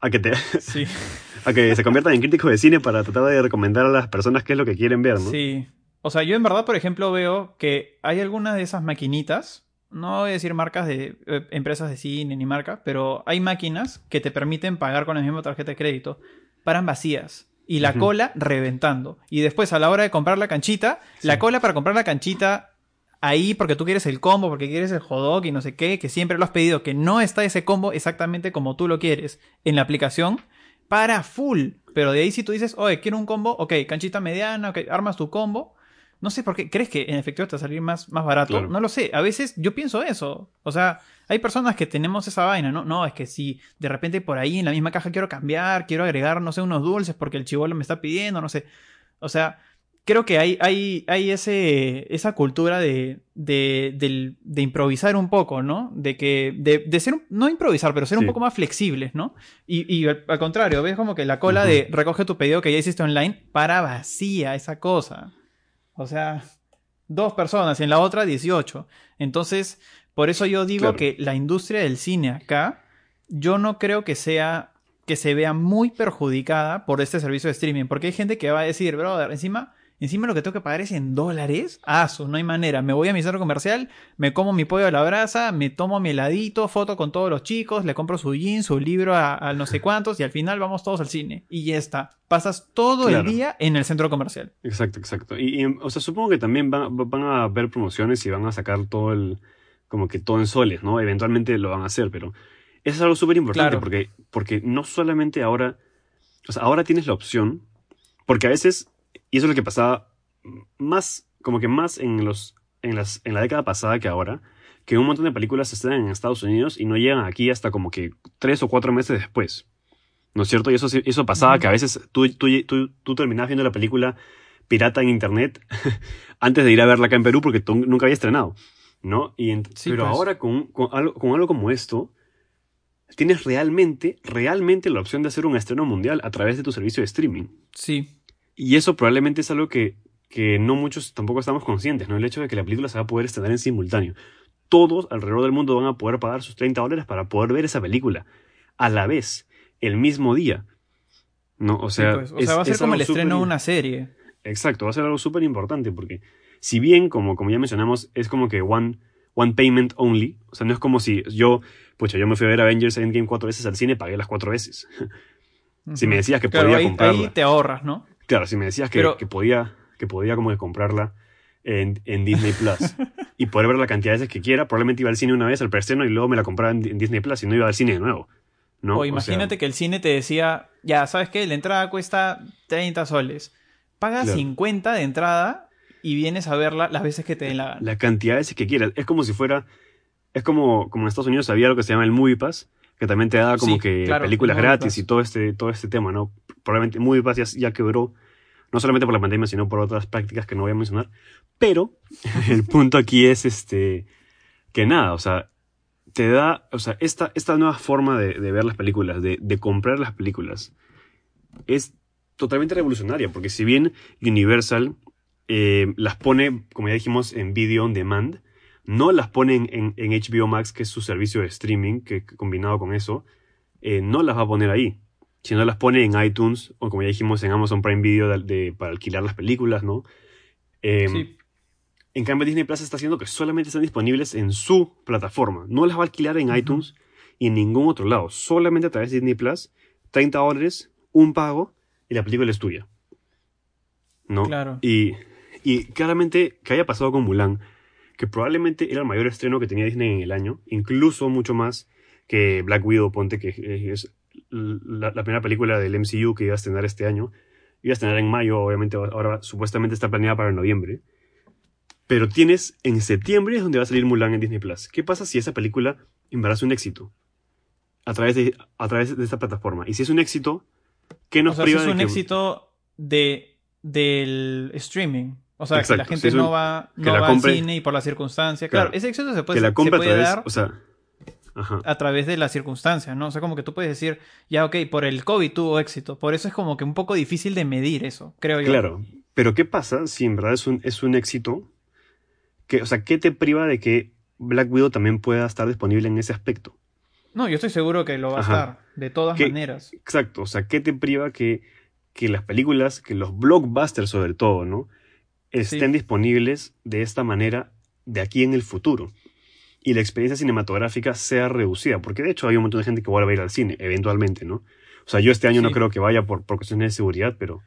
Speaker 1: a que te sí. (laughs) a que se conviertan en críticos de cine para tratar de recomendar a las personas qué es lo que quieren ver, ¿no?
Speaker 2: Sí. O sea, yo en verdad, por ejemplo, veo que hay algunas de esas maquinitas, no voy a decir marcas de eh, empresas de cine ni marca, pero hay máquinas que te permiten pagar con la misma tarjeta de crédito, paran vacías y la cola reventando. Y después a la hora de comprar la canchita, la cola para comprar la canchita ahí porque tú quieres el combo, porque quieres el hot y no sé qué, que siempre lo has pedido, que no está ese combo exactamente como tú lo quieres en la aplicación, para full. Pero de ahí si tú dices, oye, quiero un combo, ok, canchita mediana, ok, armas tu combo. No sé por qué, ¿crees que en efecto te va a salir más, más barato? No lo sé, a veces yo pienso eso. O sea, hay personas que tenemos esa vaina, ¿no? No, es que si de repente por ahí en la misma caja quiero cambiar, quiero agregar, no sé, unos dulces porque el chivolo me está pidiendo, no sé. O sea, creo que hay, hay, hay ese, esa cultura de, de, de, improvisar un poco, ¿no? De que, de, de ser, no improvisar, pero ser un poco más flexibles, ¿no? Y, y al, contrario, ves como que la cola de recoge tu pedido que ya hiciste online para vacía esa cosa. O sea, dos personas y en la otra 18. Entonces, por eso yo digo que la industria del cine acá, yo no creo que sea que se vea muy perjudicada por este servicio de streaming, porque hay gente que va a decir, brother, encima Encima lo que tengo que pagar es en dólares. Ah, no hay manera. Me voy a mi centro comercial, me como mi pollo a la brasa, me tomo mi heladito, foto con todos los chicos, le compro su jean, su libro a, no sé cuántos y al final vamos todos al cine. Y ya está. Pasas todo el día en el centro comercial.
Speaker 1: Exacto, exacto. Y, o sea, supongo que también van, a haber promociones y van a sacar todo el, como que todo en soles, ¿no? Eventualmente lo van a hacer, pero eso es algo súper importante porque, porque no solamente ahora, o sea, ahora tienes la opción, porque a veces y eso es lo que pasaba más, como que más en, los, en, las, en la década pasada que ahora, que un montón de películas se estrenan en Estados Unidos y no llegan aquí hasta como que tres o cuatro meses después. ¿No es cierto? Y eso, eso pasaba que a veces tú, tú, tú, tú terminabas viendo la película pirata en internet (laughs) antes de ir a verla acá en Perú porque nunca había estrenado. ¿No? Y pero pues. ahora con, con, algo, con algo como esto, tienes realmente, realmente la opción de hacer un estreno mundial a través de tu servicio de streaming.
Speaker 2: Sí.
Speaker 1: Y eso probablemente es algo que, que no muchos tampoco estamos conscientes, ¿no? El hecho de que la película se va a poder estrenar en simultáneo. Todos alrededor del mundo van a poder pagar sus 30 dólares para poder ver esa película a la vez, el mismo día. ¿No? O sea,
Speaker 2: pues, va a ser como el estreno de una serie.
Speaker 1: Exacto, va a ser algo súper importante porque si bien, como, como ya mencionamos, es como que one, one payment only, o sea, no es como si yo, pucha, yo me fui a ver Avengers Endgame cuatro veces al cine, pagué las cuatro veces. (laughs) si me decías que podía ahí,
Speaker 2: Ahí te ahorras, ¿no?
Speaker 1: Claro, si me decías que, que podía, que podía como comprarla en, en Disney Plus (laughs) y poder ver la cantidad de veces que quiera, probablemente iba al cine una vez al preestreno y luego me la compraba en, Disney Plus y no iba al cine de nuevo. ¿no?
Speaker 2: O imagínate que el cine te decía, ya, ¿sabes qué? La entrada cuesta 30 soles, Pagas 50 de entrada y vienes a verla las veces que te den la
Speaker 1: La cantidad de veces que quieras. Es como si fuera. Es como, como en Estados Unidos había lo que se llama el Movie Pass, que también te da como que películas gratis y todo este, todo este tema, ¿no? Probablemente Movie Pass ya, ya quebró no solamente por la pandemia, sino por otras prácticas que no voy a mencionar. Pero (laughs) el punto aquí es este que nada, o sea, te da, o sea, esta, esta nueva forma de, ver las películas, de, comprar las películas, es totalmente revolucionaria, porque si bien Universal eh, las pone, como ya dijimos, en video on demand, no las pone en, HBO Max, que es su servicio de streaming, que, combinado con eso, eh, no las va a poner ahí, sino las pone en iTunes, o como ya dijimos, en Amazon Prime Video para alquilar las películas, ¿no? Em, sí. En cambio, Disney Plus está haciendo que solamente están disponibles en su plataforma. No las va a alquilar en iTunes y en ningún otro lado. Solamente a través de Disney Plus, 30 dólares, un pago y la película es tuya. ¿No?
Speaker 2: Claro.
Speaker 1: Y, y claramente que haya pasado con Mulan, que probablemente era el mayor estreno que tenía Disney en el año, incluso mucho más que Black Widow, ponte que es la, la primera película del MCU que iba a estrenar este año. Iba a estrenar en mayo, obviamente ahora supuestamente está planeada para noviembre. Pero tienes en septiembre es donde va a salir Mulan en Disney Plus. ¿Qué pasa si esa película es un éxito? A través de, a través de esta plataforma. Y si es un éxito, ¿qué nos
Speaker 2: o sea,
Speaker 1: priva
Speaker 2: si es un éxito de, del streaming. O sea, que la gente no va, no va al cine y por la circunstancia. Claro, ese éxito se puede,
Speaker 1: que la
Speaker 2: se puede
Speaker 1: dar o sea,
Speaker 2: a través de las circunstancias, ¿no? O sea, como que tú puedes decir, ya, ok, por el COVID tuvo éxito. Por eso es como que un poco difícil de medir eso, creo yo.
Speaker 1: Claro, pero ¿qué pasa si en verdad es un, es un éxito o sea, ¿qué te priva de que Black Widow también pueda estar disponible en ese aspecto?
Speaker 2: No, yo estoy seguro que lo va a estar, de todas maneras.
Speaker 1: Exacto, o sea, ¿qué te priva que, que las películas, que los blockbusters sobre todo, ¿no? Estén disponibles de esta manera de aquí en el futuro. Y la experiencia cinematográfica sea reducida, porque de hecho hay un montón de gente que vuelve a ir al cine, eventualmente, ¿no? O sea, yo este año no creo que vaya por, por cuestiones de seguridad, pero...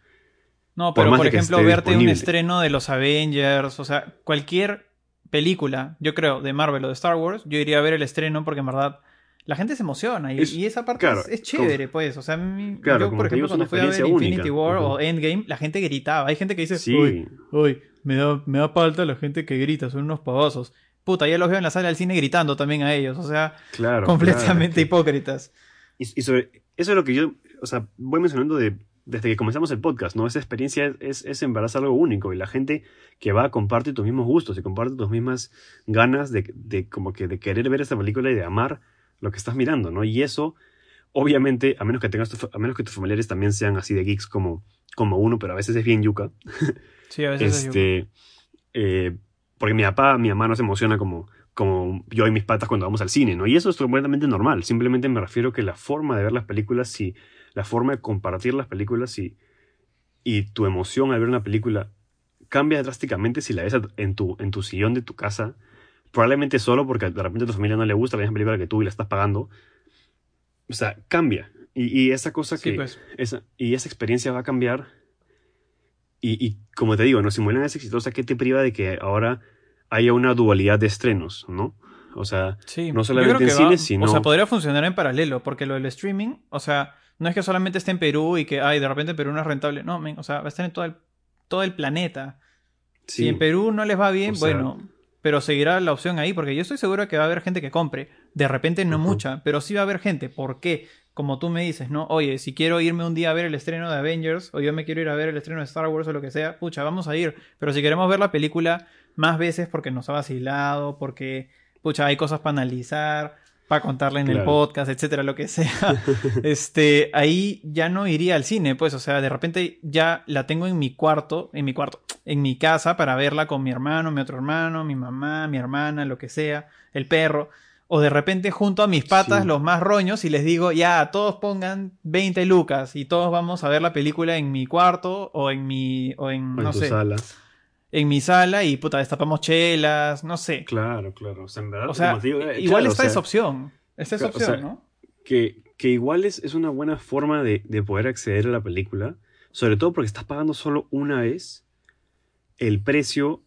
Speaker 2: No, pero por, ejemplo, verte un estreno de los Avengers, o sea, cualquier película, yo creo, de Marvel o de Star Wars, yo iría a ver el estreno porque en verdad la gente se emociona y, esa parte es, chévere, pues. O sea, yo, por ejemplo, cuando fui a ver Infinity War o Endgame, la gente gritaba. Hay gente que dice, uy, uy, me da, me da falta la gente que grita, son unos pavosos. Puta, ya los veo en la sala del cine gritando también a ellos, o sea, completamente (laughs) hipócritas.
Speaker 1: Y, y sobre eso es lo que yo, o sea, voy mencionando de desde que comenzamos el podcast, ¿no? Esa experiencia es, es, en verdad algo único y la gente que va comparte tus mismos gustos y comparte tus mismas ganas de, de, como que de querer ver esta película y de amar lo que estás mirando, ¿no? Y eso, obviamente, a menos que tengas a menos que tus familiares también sean así de geeks como, como uno, pero a veces es bien yuca. (laughs)
Speaker 2: Sí, a veces
Speaker 1: este, es yuca. Eh, porque mi papá, mi mamá no se emociona como, como yo y mis patas cuando vamos al cine, ¿no? Y eso es completamente normal. Simplemente me refiero que la forma de ver las películas, si la forma de compartir las películas y, y tu emoción al ver una película cambia drásticamente si la ves en tu, en tu sillón de tu casa, probablemente solo porque de repente a tu familia no le gusta la misma película que tú y la estás pagando. O sea, cambia. Y, esa cosa que... Pues. Esa, y esa experiencia va a cambiar. Y, como te digo, no si Mulan es exitosa, ¿qué te priva de que ahora haya una dualidad de estrenos, no? O sea, no solamente en cines, sino...
Speaker 2: O sea, podría funcionar en paralelo, porque lo del streaming, o sea, no es que solamente esté en Perú y que, ay, de repente Perú no es rentable. No, o sea, va a estar en todo el, todo el planeta. Si en Perú no les va bien, bueno, pero seguirá la opción ahí, porque yo estoy seguro que va a haber gente que compre. De repente no mucha, pero sí va a haber gente. ¿Por qué? Como tú me dices, ¿no? Oye, si quiero irme un día a ver el estreno de Avengers, o yo me quiero ir a ver el estreno de Star Wars o lo que sea, pucha, vamos a ir. Pero si queremos ver la película más veces porque nos ha vacilado, porque, pucha, hay cosas para analizar, para contarle en el podcast, etcétera, lo que sea, (laughs) este, ahí ya no iría al cine, pues, o sea, de repente ya la tengo en mi cuarto, en mi cuarto, en mi casa para verla con mi hermano, mi otro hermano, mi mamá, mi hermana, lo que sea, el perro, o de repente junto a mis patas los más roños y les digo, ya, todos pongan 20 lucas y todos vamos a ver la película en mi cuarto o en mi, o en, no sé. Sala en mi sala y puta, destapamos chelas, no sé.
Speaker 1: Claro, claro. O sea, en verdad,
Speaker 2: eh, igual está esa opción. Está esa opción, ¿no?
Speaker 1: Que, que igual es, es, una buena forma de, de, poder acceder a la película, sobre todo porque estás pagando solo una vez el precio,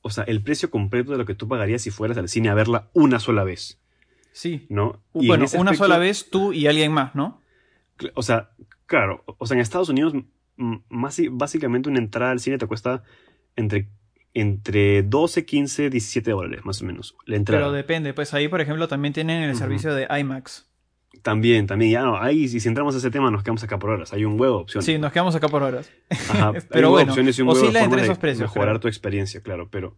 Speaker 1: o sea, el precio completo de lo que tú pagarías si fueras al cine a verla una sola vez.
Speaker 2: Sí.
Speaker 1: ¿No?
Speaker 2: bueno, una sola vez tú y alguien más, ¿no?
Speaker 1: O sea, claro, o sea, en Estados Unidos más, y- básicamente una entrada al cine te cuesta entre, entre 12, 15, 17 dólares, más o menos. La entrada.
Speaker 2: Pero depende, pues ahí, por ejemplo, también tienen el servicio de IMAX.
Speaker 1: También, también, ya no, ahí si entramos a ese tema nos quedamos acá por horas. Hay un huevo de opciones.
Speaker 2: Sí, nos quedamos acá por horas.
Speaker 1: Ajá, (laughs)
Speaker 2: Pero bueno,
Speaker 1: opciones y un huevo de
Speaker 2: oscila entre esos precios,
Speaker 1: Mejorar
Speaker 2: claro.
Speaker 1: tu experiencia, claro, pero,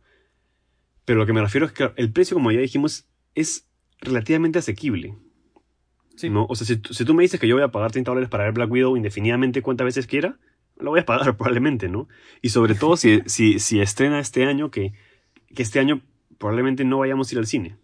Speaker 1: pero lo que me refiero es que el precio, como ya dijimos, es relativamente asequible.
Speaker 2: Sí.
Speaker 1: ¿no? O sea, si, tú- si tú me dices que yo voy a pagar 30 dólares para ver Black Widow indefinidamente cuantas veces quiera, lo voy a pagar probablemente, ¿no? Y sobre todo si, (laughs) si, si estrena este año, que, que este año probablemente no vayamos a ir al cine.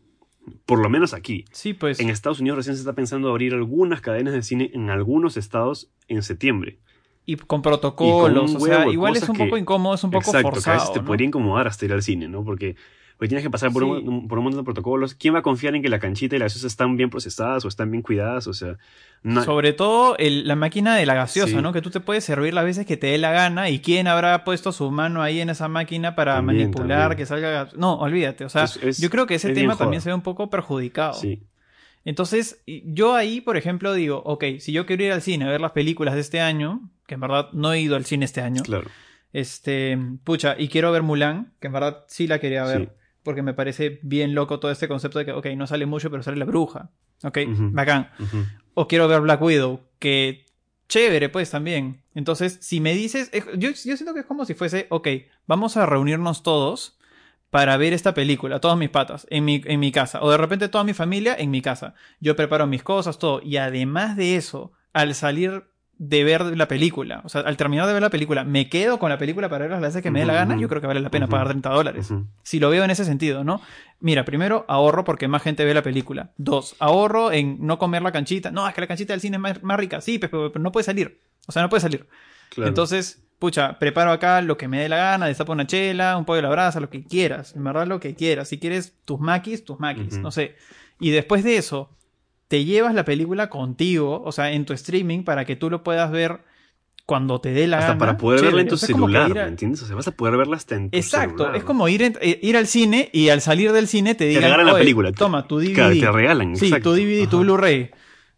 Speaker 1: Por lo menos aquí.
Speaker 2: Sí, pues.
Speaker 1: En Estados Unidos recién se está pensando abrir algunas cadenas de cine en algunos estados en septiembre.
Speaker 2: Y con protocolos,
Speaker 1: un
Speaker 2: o sea,
Speaker 1: huevo de
Speaker 2: igual es un
Speaker 1: que-
Speaker 2: poco incómodo, es un poco
Speaker 1: Exacto, que a
Speaker 2: forzado.
Speaker 1: veces te
Speaker 2: ¿no?
Speaker 1: podría incomodar hasta ir al cine, ¿no? Porque, porque tienes que pasar por,
Speaker 2: Sí.
Speaker 1: un, por un montón de protocolos. ¿Quién va a confiar en que la canchita y las gaseosas están bien procesadas o están bien cuidadas? O sea, no-
Speaker 2: Sobre todo el- la máquina de la gaseosa,
Speaker 1: Sí.
Speaker 2: ¿no? Que tú te puedes servir las veces que te dé la gana y quién habrá puesto su mano ahí en esa máquina para
Speaker 1: También,
Speaker 2: manipular
Speaker 1: también.
Speaker 2: que salga No, olvídate, o sea,
Speaker 1: Es- es-
Speaker 2: yo creo que ese tema también se ve un poco perjudicado.
Speaker 1: sí,
Speaker 2: Entonces, yo ahí, por ejemplo, digo, ok, si yo quiero ir al cine a ver las películas de este año, que en verdad no he ido al cine este año,
Speaker 1: claro.
Speaker 2: este, pucha, y quiero ver Mulan, que en verdad sí la quería ver,
Speaker 1: Sí.
Speaker 2: Porque me parece bien loco todo este concepto de que, ok, no sale mucho, pero sale la bruja, ok,
Speaker 1: Ujú.
Speaker 2: bacán. O quiero ver Black Widow, que chévere, pues también. Entonces, si me dices, es- yo, yo siento que es como si fuese, ok, vamos a reunirnos todos para ver esta película, todos mis patas, en mi, en mi casa. O de repente toda mi familia en mi casa. Yo preparo mis cosas, todo. Y además de eso, al salir de ver la película, o sea, al terminar de ver la película, me quedo con la película para ver las veces que me dé la gana, yo creo que vale la pena pagar 30 dólares. Si lo veo en ese sentido, ¿no? Mira, primero, ahorro porque más gente ve la película. Dos, ahorro en no comer la canchita. No, es que la canchita del cine es más, más rica. Sí, pero, pero no puede salir. O sea, no puede salir.
Speaker 1: Claro.
Speaker 2: Entonces, pucha, preparo acá lo que me dé la gana, destapo una chela, un pollo a la brasa, lo que quieras. En verdad, lo que quieras. Si quieres tus maquis, tus maquis. No sé. Y después de eso, te llevas la película contigo, o sea, en tu streaming, para que tú lo puedas ver cuando te dé la
Speaker 1: hasta
Speaker 2: gana.
Speaker 1: para poder verla en
Speaker 2: Chévere.
Speaker 1: tu
Speaker 2: O sea,
Speaker 1: celular,
Speaker 2: a-
Speaker 1: ¿me entiendes? O sea, vas a poder verla hasta en tu
Speaker 2: Exacto,
Speaker 1: celular.
Speaker 2: es como ir, en- eh, ir al cine y al salir del cine te digan,
Speaker 1: regalan la
Speaker 2: "Oye,
Speaker 1: película".
Speaker 2: Toma, tu DVD.
Speaker 1: Claro, te regalan,
Speaker 2: Sí,
Speaker 1: exacto.
Speaker 2: tu DVD, tu
Speaker 1: Ajá.
Speaker 2: Blu-ray.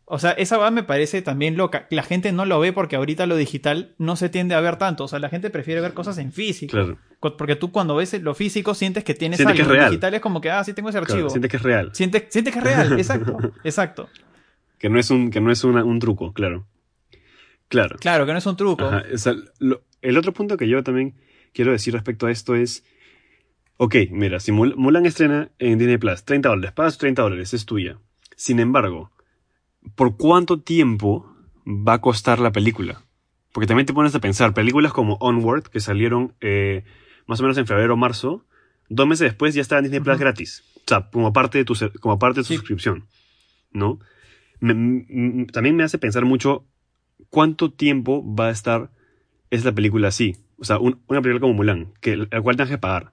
Speaker 2: O sea, esa va me parece también loca. La gente no lo ve porque ahorita lo digital no se tiende a ver tanto. O sea, la gente prefiere ver cosas en físico.
Speaker 1: Claro,
Speaker 2: Porque tú cuando ves lo físico sientes que tienes
Speaker 1: Sientes
Speaker 2: algo.
Speaker 1: que es real.
Speaker 2: digital es como que, ah, sí tengo ese
Speaker 1: claro,
Speaker 2: archivo.
Speaker 1: sientes que es real.
Speaker 2: Sientes, sientes que es real, (laughs) exacto. exacto.
Speaker 1: Que no es un, que no es una- un truco, claro. Claro.
Speaker 2: Claro, que no es un truco.
Speaker 1: Ajá, o sea, lo- el otro punto que yo también quiero decir respecto a esto es, ok, mira, si Mul- Mulan estrena en Disney Plus, 30 dólares, pagas 30 dólares, es tuya. Sin embargo, ¿por cuánto tiempo va a costar la película? Porque también te pones a pensar, películas como Onward, que salieron eh, más o menos en febrero o marzo, dos meses después ya estaba en Disney Plus gratis. O sea, como parte de tu, como parte de tu
Speaker 2: Sí.
Speaker 1: suscripción. ¿No? Me- también me hace pensar mucho cuánto tiempo va a estar esa película así. O sea, un- una película como Mulan, que, la cual tengas que pagar.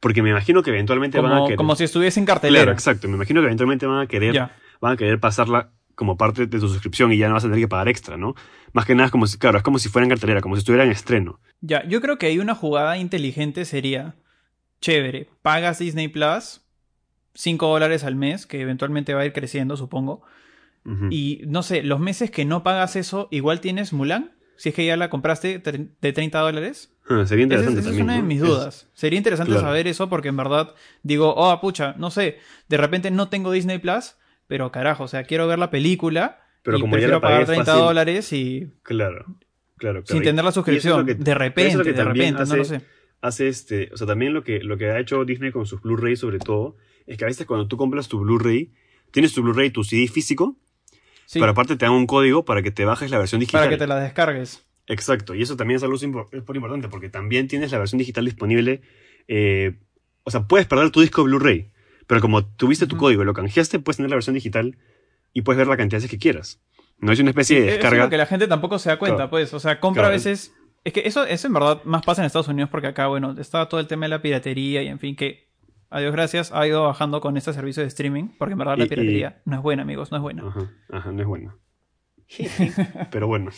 Speaker 1: Porque me imagino que eventualmente van a
Speaker 2: como,
Speaker 1: querer.
Speaker 2: como si estuviese en
Speaker 1: Claro,
Speaker 2: cartelera.
Speaker 1: exacto. Me imagino que eventualmente van a querer van a querer pasarla como parte de tu suscripción y ya no vas a tener que pagar extra, ¿no? Más que nada es como si, claro, es como si fuera en cartelera, como si estuviera en estreno.
Speaker 2: Ya, yo creo que hay una jugada inteligente sería, chévere, pagas Disney Plus, 5 dólares al mes, que eventualmente va a ir creciendo, supongo. Y no sé, los meses que no pagas eso, igual tienes Mulan, si es que ya la compraste de 30 dólares.
Speaker 1: Ah, sería
Speaker 2: Esa es,
Speaker 1: interesante
Speaker 2: esa es
Speaker 1: también.
Speaker 2: una de
Speaker 1: ¿no?
Speaker 2: mis
Speaker 1: Es-
Speaker 2: dudas. Sería interesante
Speaker 1: claro.
Speaker 2: saber eso porque en verdad digo, oh, pucha, no sé, de repente no tengo Disney Plus, pero carajo, o sea, quiero ver la película
Speaker 1: Pero
Speaker 2: y
Speaker 1: como ya
Speaker 2: prefiero
Speaker 1: pagué
Speaker 2: pagar 30
Speaker 1: fácil-
Speaker 2: dólares y
Speaker 1: Claro, claro, claro.
Speaker 2: sin tener la
Speaker 1: es
Speaker 2: suscripción.
Speaker 1: que-
Speaker 2: de
Speaker 1: es
Speaker 2: repente, de repente, no lo
Speaker 1: hace-
Speaker 2: sé.
Speaker 1: Hace este, o sea, también lo que, lo que ha hecho Disney con sus Blu-ray sobre todo, es que a veces cuando tú compras tu Blu-ray, tienes tu Blu-ray, tu CD físico,
Speaker 2: Sí,
Speaker 1: pero aparte te dan un código para que te bajes la versión digital.
Speaker 2: para que te la descargues.
Speaker 1: Exacto, y eso también es algo muy importante porque también tienes la versión digital disponible. eh, o sea, puedes perder tu disco Blu-ray, pero como tuviste tu código y lo canjeaste, puedes tener la versión digital y puedes ver la cantidad de veces que quieras. No es una especie de
Speaker 2: Eso es
Speaker 1: descarga.
Speaker 2: lo que la gente tampoco se da cuenta,
Speaker 1: Claro.
Speaker 2: pues. O sea, compra
Speaker 1: Claro.
Speaker 2: a veces. Es que eso, eso en verdad más pasa en Estados Unidos porque acá, bueno, está todo el tema de la piratería y en fin, que a Dios gracias ha ido bajando con este servicio de streaming, porque en verdad
Speaker 1: Y-
Speaker 2: la
Speaker 1: y-
Speaker 2: piratería no es buena, amigos, no es buena.
Speaker 1: Ajá, ajá, no es bueno. (laughs) pero bueno,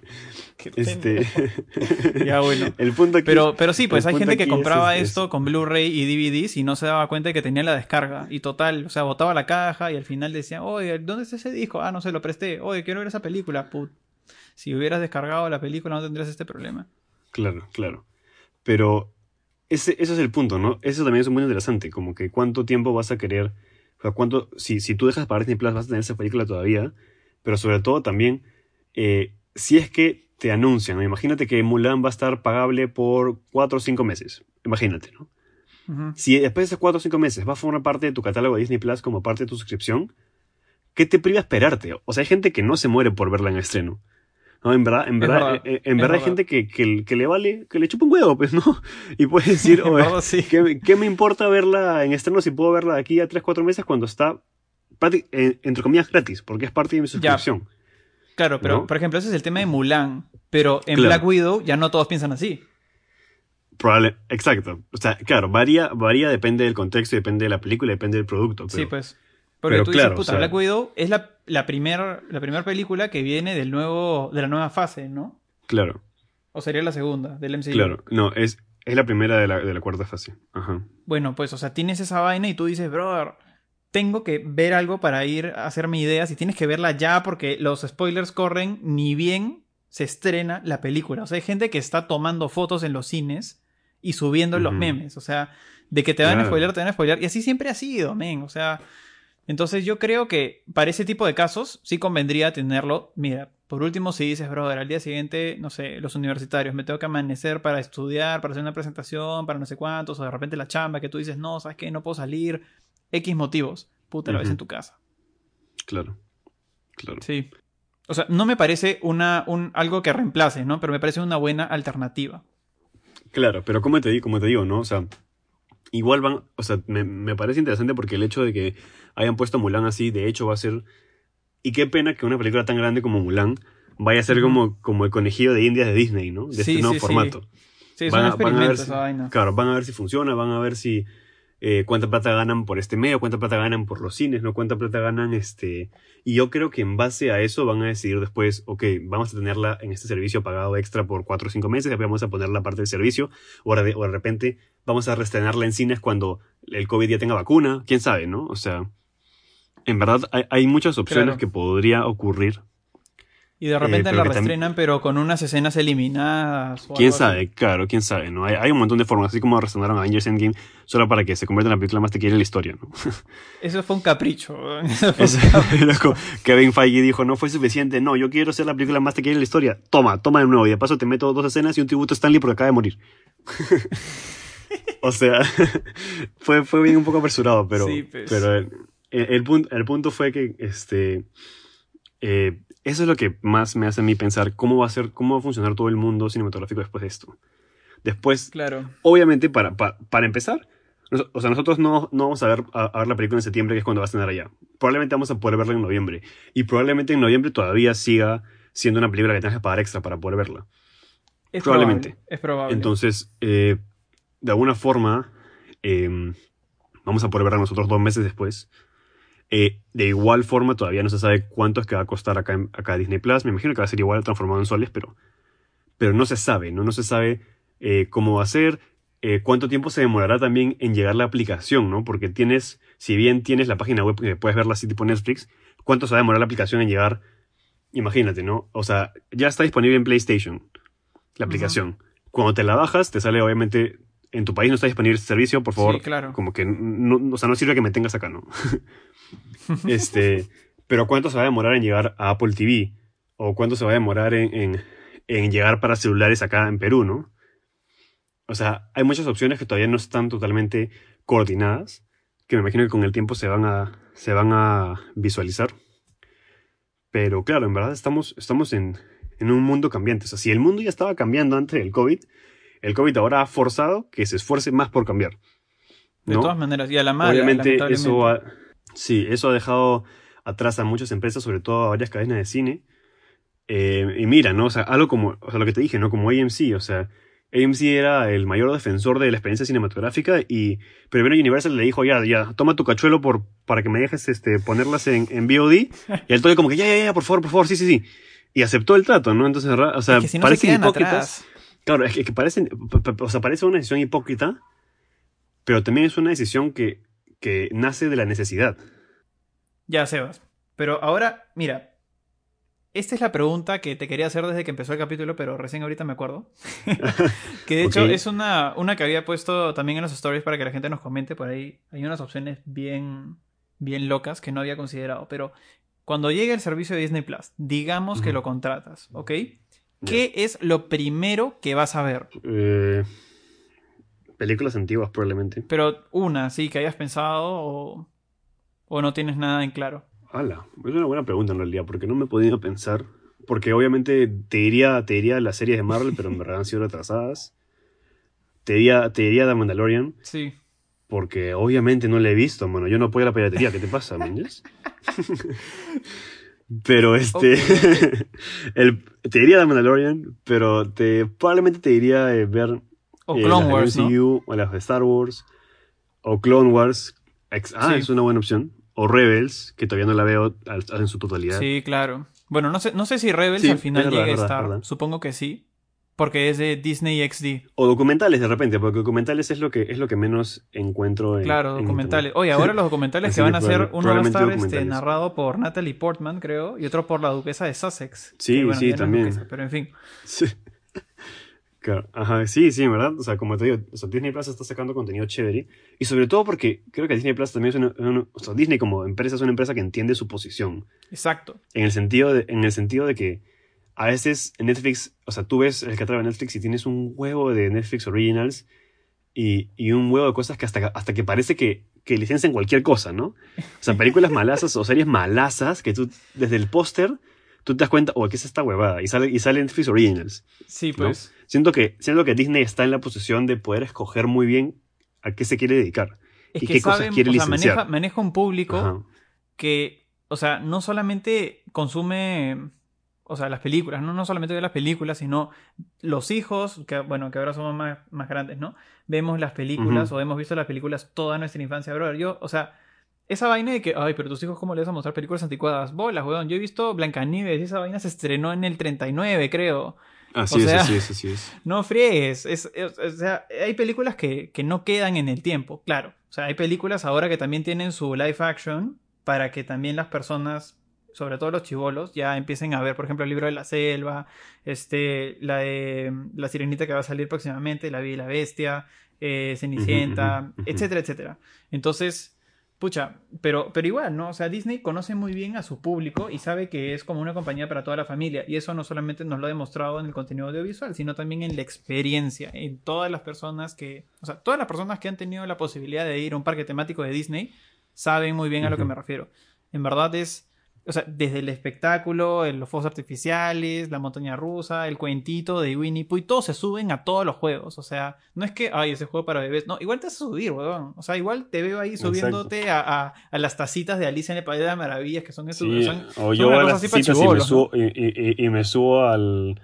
Speaker 1: (laughs) este. (laughs)
Speaker 2: ya bueno.
Speaker 1: el punto aquí.
Speaker 2: Pero, pero sí, pues hay gente que
Speaker 1: es-
Speaker 2: compraba
Speaker 1: es-
Speaker 2: esto con Blu-ray y DVDs y no se daba cuenta de que tenía la descarga. Y total, o sea, botaba la caja y al final decía, oye, ¿dónde está ese disco? Ah, no se lo presté. Oye, quiero ver esa película. Put. Si hubieras descargado la película no tendrías este problema.
Speaker 1: Claro, claro. Pero ese, ese es el punto, ¿no? Eso también es muy interesante, como que cuánto tiempo vas a querer, o sea, cuánto, si, si tú dejas para Disney Plus vas a tener esa película todavía, pero sobre todo también, eh, si es que te anuncian, imagínate que Mulan va a estar pagable por 4 o 5 meses, imagínate, ¿no? Si después de esos 4 o 5 meses va a formar parte de tu catálogo de Disney Plus como parte de tu suscripción, ¿qué te priva esperarte? O sea, hay gente que no se muere por verla en estreno. No, en verdad, en verdad, eh, eh, en, verdad, hay gente que, que, le vale, que le chupa un huevo, pues, ¿no? (laughs) Y puede decir, (laughs) oye, ¿qué, me importa verla en estreno si puedo verla de aquí a 3, 4 meses cuando está, entre comillas, gratis? Porque es parte de mi suscripción.
Speaker 2: Claro, pero, por ejemplo, ese es el tema de Mulan. Pero en Black Widow ya no todos piensan así.
Speaker 1: Probable, exacto. O sea, claro, varía, varía, depende del contexto, depende de la película, depende del producto.
Speaker 2: sí, pues. Porque tú dices, puta, Black Widow es la, la primera la primer película que viene del nuevo, de la nueva fase, ¿no?
Speaker 1: Claro.
Speaker 2: O sería la segunda, del MCU.
Speaker 1: Claro, no, es, es la primera de la, de la cuarta fase. Ajá.
Speaker 2: Bueno, pues, o sea, tienes esa vaina y tú dices, brother, tengo que ver algo para ir a hacerme ideas y tienes que verla ya porque los spoilers corren ni bien se estrena la película. O sea, hay gente que está tomando fotos en los cines y subiendo los memes. O sea, de que te van a spoiler, te van a spoiler. Y así siempre ha sido, men. O sea, entonces yo creo que para ese tipo de casos sí convendría tenerlo. Mira, por último, si dices, brother, al día siguiente, no sé, los universitarios, me tengo que amanecer para estudiar, para hacer una presentación, para no sé cuántos, o de repente la chamba que tú dices, no, sabes que no puedo salir, X motivos, puta, la ves en tu casa.
Speaker 1: Claro, claro.
Speaker 2: Sí. O sea, no me parece una, un, algo que reemplace, ¿no? Pero me parece una buena alternativa.
Speaker 1: Claro, pero como te, como te digo, ¿no? O sea, igual van, o sea, me, parece interesante porque el hecho de que hayan puesto Mulan así, de hecho va a ser... Y qué pena que una película tan grande como Mulan vaya a ser como, como el conejillo de indias de Disney, ¿no? De este nuevo formato.
Speaker 2: Sí, es van, a ver
Speaker 1: si,
Speaker 2: vaina.
Speaker 1: Claro, van a ver si funciona, van a ver si eh, cuánta plata ganan por este medio, cuánta plata ganan por los cines, ¿no? Cuánta plata ganan este... Y yo creo que en base a eso van a decidir después, ok, vamos a tenerla en este servicio pagado extra por 4 o 5 meses, después vamos a poner la parte del servicio, o de, o de repente vamos a restrenarla en cines cuando el COVID ya tenga vacuna, quién sabe, ¿no? O sea, en verdad hay, muchas opciones que podría ocurrir
Speaker 2: y de repente eh, la restrenan, pero con unas escenas eliminadas.
Speaker 1: quién sabe, claro, quién sabe, ¿no? Hay, hay, un montón de formas, así como restrenaron a Avengers Endgame solo para que se convierta en la película más te quiere la historia, ¿no? (laughs)
Speaker 2: Eso fue un capricho. (laughs) (laughs)
Speaker 1: Kevin Feige dijo, no fue suficiente, no, yo quiero ser la película más te quiere la historia. Toma, toma de nuevo, y de paso te meto dos escenas y un tributo a Stanley porque acaba de morir. o sea, fue, fue bien un poco apresurado, pero, pues. pero el, punto, el punto fue que este. Eh, eso es lo que más me hace a mí pensar cómo va a ser, cómo va a funcionar todo el mundo cinematográfico después de esto. Después,
Speaker 2: claro.
Speaker 1: obviamente, para, para, empezar, o sea, nosotros no, no vamos a ver, a, ver la película en septiembre, que es cuando va a estar allá. Probablemente vamos a poder verla en noviembre. Y probablemente en noviembre todavía siga siendo una película que tengas que pagar extra para poder verla.
Speaker 2: Es probablemente. es probable.
Speaker 1: Entonces, eh, de alguna forma, em, vamos a poder verla nosotros dos meses después. Eh, de igual forma, todavía no se sabe cuánto es que va a costar acá, acá Disney Plus. Me imagino que va a ser igual transformado en soles, pero, pero no se sabe, ¿no? No se sabe eh, cómo va a ser, eh, cuánto tiempo se demorará también en llegar la aplicación, ¿no? Porque tienes, si bien tienes la página web que puedes verla así tipo Netflix, ¿cuánto se va a demorar la aplicación en llegar? Imagínate, ¿no? O sea, ya está disponible en PlayStation, la aplicación. Cuando te la bajas, te sale obviamente en tu país no está disponible este servicio, por favor.
Speaker 2: Sí, claro.
Speaker 1: Como que no, o sea, no sirve que me tengas acá, ¿no? (laughs) (laughs) este, pero ¿cuánto se va a demorar en llegar a Apple TV? ¿O cuánto se va a demorar en, en, llegar para celulares acá en Perú, no? O sea, hay muchas opciones que todavía no están totalmente coordinadas, que me imagino que con el tiempo se van a, se van a visualizar. Pero claro, en verdad estamos, estamos en, en un mundo cambiante. O sea, si el mundo ya estaba cambiando antes del COVID, el COVID ahora ha forzado que se esfuerce más por cambiar.
Speaker 2: De todas maneras, y a la mala,
Speaker 1: Obviamente eso ha, sí, eso ha dejado atrás a muchas empresas, sobre todo a varias cadenas de cine. Eh, y mira, ¿no? O sea, algo como, o sea, lo que te dije, ¿no? Como AMC, o sea, AMC era el mayor defensor de la experiencia cinematográfica y primero Universal le dijo, ya, ya, toma tu cachuelo por, para que me dejes este, ponerlas en, en VOD. y el toque como que, ya, ya, ya, por favor, por favor, sí, sí, sí. Y aceptó el trato, ¿no? Entonces, o sea, parecen hipócritas. Claro, es que, parecen, o sea, parece una decisión hipócrita, pero también es una decisión que, que nace de la necesidad.
Speaker 2: Ya, Sebas. Pero ahora, mira, esta es la pregunta que te quería hacer desde que empezó el capítulo, pero recién ahorita me acuerdo. (laughs) que de hecho es una, una que había puesto también en los stories para que la gente nos comente por ahí. Hay unas opciones bien, bien locas que no había considerado. Pero cuando llegue el servicio de Disney Plus, digamos que lo contratas, ¿ok? ¿Qué es lo primero que vas a ver?
Speaker 1: Eh, películas antiguas, probablemente.
Speaker 2: Pero una, sí, que hayas pensado o, o no tienes nada en claro.
Speaker 1: Hala, es una buena pregunta en realidad, porque no me he podido pensar. Porque obviamente te diría, te diría las series de Marvel, pero en verdad han sido retrasadas. Te diría, te diría The Mandalorian,
Speaker 2: Sí.
Speaker 1: porque obviamente no la he visto, mano. Yo no apoyo la piratería, ¿qué te pasa, manches? (laughs) pero este. (laughs) el, te diría The Mandalorian, pero te, probablemente te diría eh, ver
Speaker 2: O
Speaker 1: eh,
Speaker 2: Clone Wars,
Speaker 1: de
Speaker 2: ¿no?
Speaker 1: MCU, o las de Star Wars, o Clone Wars. Ah,
Speaker 2: Sí.
Speaker 1: es una buena opción. O Rebels, que todavía no la veo en su totalidad.
Speaker 2: Sí, claro. Bueno, no sé, no sé si Rebels
Speaker 1: Sí,
Speaker 2: al final
Speaker 1: verdad,
Speaker 2: llegue a estar.
Speaker 1: verdad.
Speaker 2: Supongo que sí. Porque es de Disney XD.
Speaker 1: O documentales de repente, porque documentales es lo que, es lo que menos encuentro en.
Speaker 2: Claro,
Speaker 1: en
Speaker 2: documentales.
Speaker 1: internet.
Speaker 2: Oye, ahora (laughs) los documentales que van a
Speaker 1: probable-
Speaker 2: uno va a estar este, narrado por Natalie Portman, creo, y otro por la duquesa de Sussex.
Speaker 1: Sí,
Speaker 2: bueno,
Speaker 1: sí, también.
Speaker 2: duquesa, pero en fin.
Speaker 1: Sí. Claro, ajá, sí, sí, en verdad. O sea, como te digo, o sea, Disney Plus está sacando contenido chévere. Y sobre todo porque creo que Disney Plus también es una, una- O sea, Disney como empresa es una empresa que entiende su posición.
Speaker 2: Exacto.
Speaker 1: En el sentido de, en el sentido de que a veces Netflix, o sea, tú ves el catálogo de Netflix y tienes un huevo de Netflix Originals y, y un huevo de cosas que hasta, hasta que parece que, que licencian cualquier cosa, ¿no? O sea, películas (laughs) malazas o series malazas que tú, desde el póster, tú te das cuenta, oh, ¿qué es esta huevada? Y sale, y sale Netflix Originals.
Speaker 2: Sí,
Speaker 1: ¿no?
Speaker 2: pues.
Speaker 1: Siento que, siento que Disney está en la posición de poder escoger muy bien a qué se quiere dedicar.
Speaker 2: Es
Speaker 1: ¿Y
Speaker 2: que
Speaker 1: qué cosas
Speaker 2: saben,
Speaker 1: quiere
Speaker 2: o sea,
Speaker 1: licenciar?
Speaker 2: maneja, maneja un público
Speaker 1: Ajá.
Speaker 2: que, o sea, no solamente consume, o sea, las películas, no, no solamente ve las películas, sino los hijos, que bueno, que ahora somos más, más grandes, ¿no? Vemos las películas o hemos visto las películas toda nuestra infancia, brother. Yo, o sea, esa vaina de que, ay, pero tus hijos, ¿cómo les vas a mostrar películas anticuadas? Bolas, weón. Yo he visto Blancanieves y esa vaina se estrenó en el 39, creo.
Speaker 1: Así
Speaker 2: O
Speaker 1: es,
Speaker 2: sea-
Speaker 1: así es, así es. (laughs)
Speaker 2: No friegues. Es, es- o sea, hay películas que, que no quedan en el tiempo, claro. O sea, hay películas ahora que también tienen su live action para que también las personas, sobre todo los chivolos, ya empiecen a ver, por ejemplo, el libro de la selva, este, la de La Sirenita que va a salir próximamente, La Vida y la Bestia, eh, Cenicienta,
Speaker 1: ujú.
Speaker 2: etcétera, etcétera. Entonces, pucha, pero, pero igual, ¿no? O sea, Disney conoce muy bien a su público y sabe que es como una compañía para toda la familia. Y eso no solamente nos lo ha demostrado en el contenido audiovisual, sino también en la experiencia, en todas las personas que, o sea, todas las personas que han tenido la posibilidad de ir a un parque temático de Disney saben muy bien a lo que me refiero. En verdad es, o sea, desde el espectáculo, el- los fuegos artificiales, la montaña rusa, el cuentito de Winnie Pooh, y todos se suben a todos los juegos. O sea, no es que, ay, ese juego para bebés. No, igual te vas a subir, weón. O sea, igual te veo ahí subiéndote a, a- a las tacitas de Alicia en el País de las Maravillas, que son esos.
Speaker 1: Sí,
Speaker 2: son-
Speaker 1: o
Speaker 2: son
Speaker 1: yo a las
Speaker 2: así pa'
Speaker 1: citas y, me subo, y, y- y- y me subo al,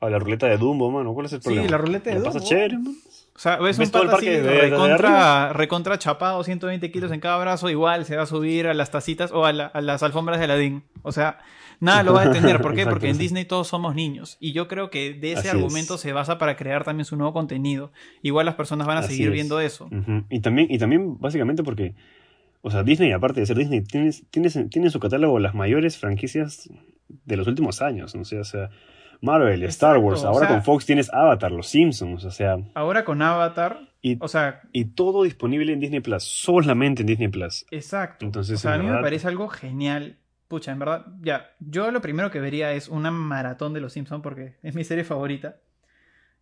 Speaker 1: a la ruleta de Dumbo, mano. ¿Cuál es el
Speaker 2: Sí,
Speaker 1: problema?
Speaker 2: la ruleta de
Speaker 1: Me pasa
Speaker 2: Dumbo.
Speaker 1: chévere, man.
Speaker 2: O sea, ves,
Speaker 1: Ves
Speaker 2: un pata así, recontra, recontra chapado, 120 kilos en cada brazo, igual se va a subir a las tacitas o a, la- a las alfombras de Aladdin. O sea, nada lo va a detener. ¿Por qué?
Speaker 1: Exacto, (laughs)
Speaker 2: Porque en
Speaker 1: sí.
Speaker 2: Disney todos somos niños. Y yo creo que de ese
Speaker 1: Así
Speaker 2: argumento
Speaker 1: es.
Speaker 2: se basa para crear también su nuevo contenido. Igual las personas van a
Speaker 1: Así
Speaker 2: seguir
Speaker 1: es.
Speaker 2: viendo eso.
Speaker 1: Y también, y también básicamente porque, o sea, Disney, aparte de ser Disney, tiene, tiene, tiene en su catálogo las mayores franquicias de los últimos años. ¿no? O sea, o sea, Marvel, Star Wars,
Speaker 2: o
Speaker 1: ahora
Speaker 2: sea-
Speaker 1: con Fox tienes Avatar, Los Simpsons, o sea,
Speaker 2: Ahora con Avatar,
Speaker 1: y,
Speaker 2: o sea,
Speaker 1: y todo disponible en Disney Plus, solamente en Disney Plus.
Speaker 2: exacto.
Speaker 1: Entonces,
Speaker 2: o sea, a mí me parece algo genial. Pucha, en verdad, ya, yo lo primero que vería es una maratón de Los Simpsons porque es mi serie favorita.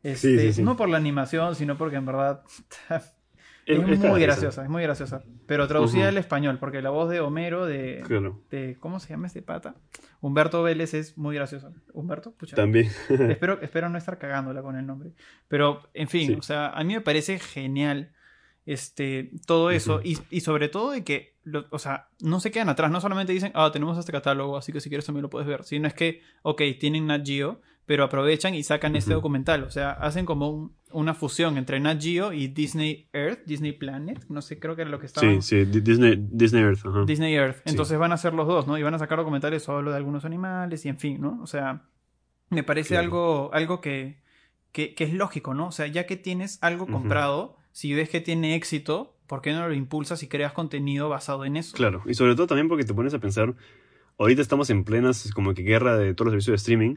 Speaker 2: Este,
Speaker 1: sí, sí.
Speaker 2: No por la animación, sino porque en verdad (laughs)
Speaker 1: Es-
Speaker 2: Es,
Speaker 1: es
Speaker 2: muy graciosa, es muy graciosa. Pero traducida
Speaker 1: Ujú.
Speaker 2: al español, porque la voz de Homero, de,
Speaker 1: Claro,
Speaker 2: de- ¿Cómo se llama este pata? Humberto Vélez es muy graciosa. ¿Humberto? Pucha.
Speaker 1: también. (laughs)
Speaker 2: espero, espero no estar cagándola con el nombre. Pero, en fin,
Speaker 1: Sí.
Speaker 2: o sea, a mí me parece genial este, todo eso. Y, y sobre todo de que, lo- o sea, no se quedan atrás. No solamente dicen, ah, tenemos este catálogo, así que si quieres también lo puedes ver. Sino es que, ok, tienen Nat Geo, pero aprovechan y sacan este documental. O sea, hacen como un- una fusión entre Nat Geo y Disney Earth, Disney Planet. No sé, creo que era lo que estaba.
Speaker 1: Sí, sí, Di- Disney, Disney Earth.
Speaker 2: Disney Earth.
Speaker 1: Sí.
Speaker 2: Entonces van a ser los dos, ¿no? Y van a sacar documentales solo de algunos animales y en fin, ¿no? O sea, me parece
Speaker 1: Claro.
Speaker 2: algo, algo que, que, que es lógico, ¿no? O sea, ya que tienes algo comprado, si ves que tiene éxito, ¿por qué no lo impulsas y creas contenido basado en eso?
Speaker 1: Claro, y sobre todo también porque te pones a pensar, ahorita estamos en plenas como que guerra de todos los servicios de streaming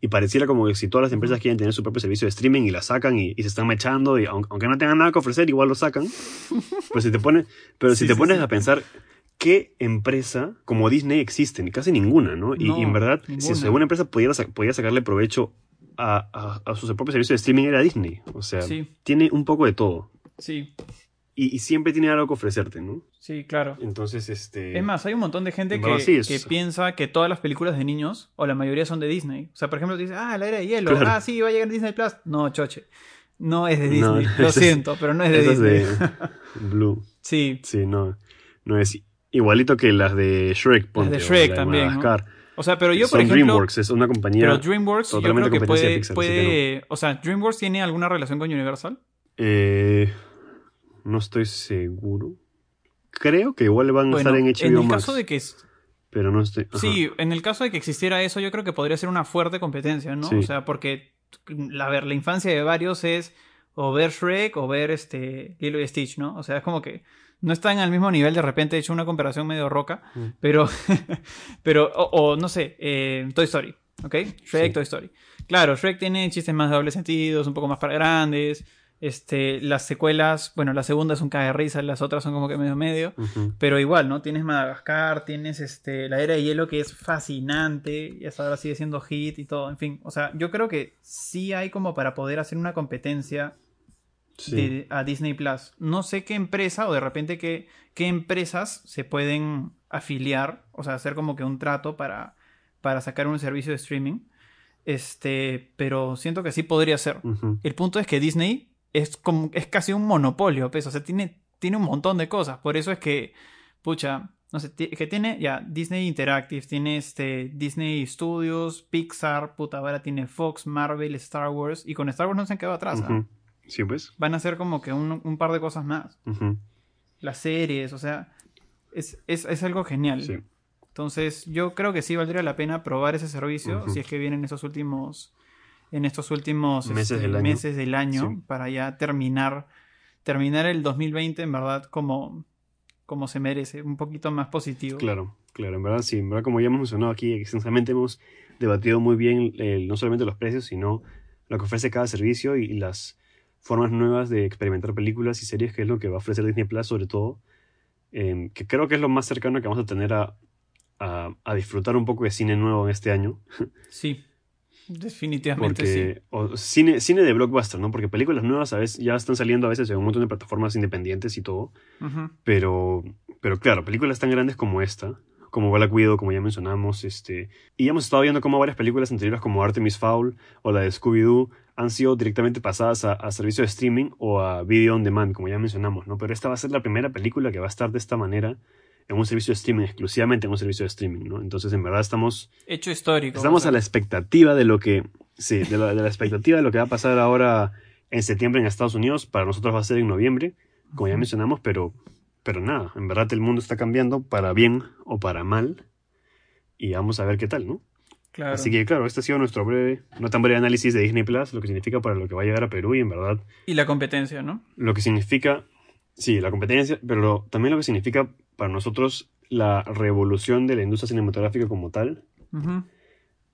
Speaker 1: y pareciera como que si todas las empresas quieren tener su propio servicio de streaming y la sacan y, se están mechando y aunque, no tengan nada que ofrecer igual lo sacan. (laughs) Pero si te pones, pero si te pones a pensar qué empresa como Disney existe, ni casi ninguna, ¿no? Y, en verdad, si alguna empresa podía, podía sacarle provecho a, a, su propio servicio de streaming era Disney. O sea, tiene un poco de todo.
Speaker 2: Sí.
Speaker 1: Y, siempre tiene algo que ofrecerte, ¿no?
Speaker 2: Sí, claro.
Speaker 1: Entonces, este...
Speaker 2: Es más, hay un montón de gente que, que, piensa que todas las películas de niños, o la mayoría son de Disney. O sea, por ejemplo, dice, ah, la era de hielo, ah, sí, va a llegar Disney Plus. No, choche. No es de Disney. (laughs) Lo siento, pero no es de Disney. Es de (laughs)
Speaker 1: Blue.
Speaker 2: sí.
Speaker 1: Sí, no. No es igualito que las de Shrek.
Speaker 2: Ponte, las de Shrek también. O sea, pero yo, por
Speaker 1: Son
Speaker 2: ejemplo.
Speaker 1: DreamWorks, es una compañía.
Speaker 2: Pero DreamWorks, yo creo que puede. puede O sea, ¿DreamWorks tiene alguna relación con Universal?
Speaker 1: Eh. No estoy seguro. Creo que igual van a estar en HBO
Speaker 2: En el caso de que.
Speaker 1: Pero no estoy.
Speaker 2: Sí, en el caso de que existiera eso, yo creo que podría ser una fuerte competencia, ¿no? O sea, porque. A ver, la infancia de varios es o ver Shrek o ver este Lilo y Stitch, ¿no? O sea, es como que no están al mismo nivel, de repente he hecho una comparación medio roca, mm. pero, (laughs) pero o, no sé, eh, Toy Story, ¿ok? Shrek, Toy Story. Claro, Shrek tiene chistes más de doble sentido, un poco más para grandes, este, las secuelas, bueno, la segunda es un cae de risa, las otras son como que medio medio, pero igual, ¿no? Tienes Madagascar, tienes este, la era de hielo que es fascinante y hasta ahora sigue siendo hit y todo, en fin, o sea, yo creo que sí hay como para poder hacer una competencia a Disney Plus. No sé qué empresa o de repente qué, qué empresas se pueden afiliar, o sea, hacer como que un trato para, para sacar un servicio de streaming. Este, pero siento que sí podría ser. El punto es que Disney es como es casi un monopolio, pues, o sea, tiene, tiene un montón de cosas. Por eso es que, pucha, no sé, que tiene ya Disney Interactive, tiene este Disney Studios, Pixar, puta, ahora tiene Fox, Marvel, Star Wars, y con Star Wars no se han quedado atrás. ¿ah?
Speaker 1: Sí, pues.
Speaker 2: Van a ser como que un, par de cosas más. Las series, o sea, es, algo genial. Sí. Entonces, yo creo que sí valdría la pena probar ese servicio si es que vienen esos últimos en estos últimos
Speaker 1: meses
Speaker 2: este, del año, para ya terminar terminar el 2020 en verdad como como se merece, un poquito más positivo.
Speaker 1: Claro, claro, en verdad sí, en verdad como ya hemos mencionado aquí extensamente hemos debatido muy bien no solamente los precios, sino lo que ofrece cada servicio y las formas nuevas de experimentar películas y series, que es lo que va a ofrecer Disney Plus sobre todo, em, que creo que es lo más cercano que vamos a tener a, a, disfrutar un poco de cine nuevo en este año.
Speaker 2: Sí, definitivamente sí.
Speaker 1: O cine, cine de blockbuster, ¿no? Porque películas nuevas a veces ya están saliendo a veces en un montón de plataformas independientes y todo, pero, pero claro, películas tan grandes como esta, como Black Widow, como ya mencionamos, este, y hemos estado viendo cómo varias películas anteriores como Artemis Fowl o la de Scooby-Doo han sido directamente pasadas a, a, servicio de streaming o a video on demand, como ya mencionamos, ¿no? Pero esta va a ser la primera película que va a estar de esta manera en un servicio de streaming, exclusivamente en un servicio de streaming, ¿no? Entonces, en verdad estamos...
Speaker 2: Hecho histórico.
Speaker 1: Estamos a la expectativa de lo que... Sí, de la, de la expectativa de lo que va a pasar ahora en septiembre en Estados Unidos. Para nosotros va a ser en noviembre, como ya mencionamos, pero, pero nada, en verdad el mundo está cambiando para bien o para mal. Y vamos a ver qué tal, ¿no? Así que, claro, este ha sido nuestro breve, no tan breve análisis de Disney Plus, lo que significa para lo que va a llegar a Perú y en verdad.
Speaker 2: Y la competencia, ¿no?
Speaker 1: Lo que significa, sí, la competencia, pero también lo que significa para nosotros la revolución de la industria cinematográfica como tal.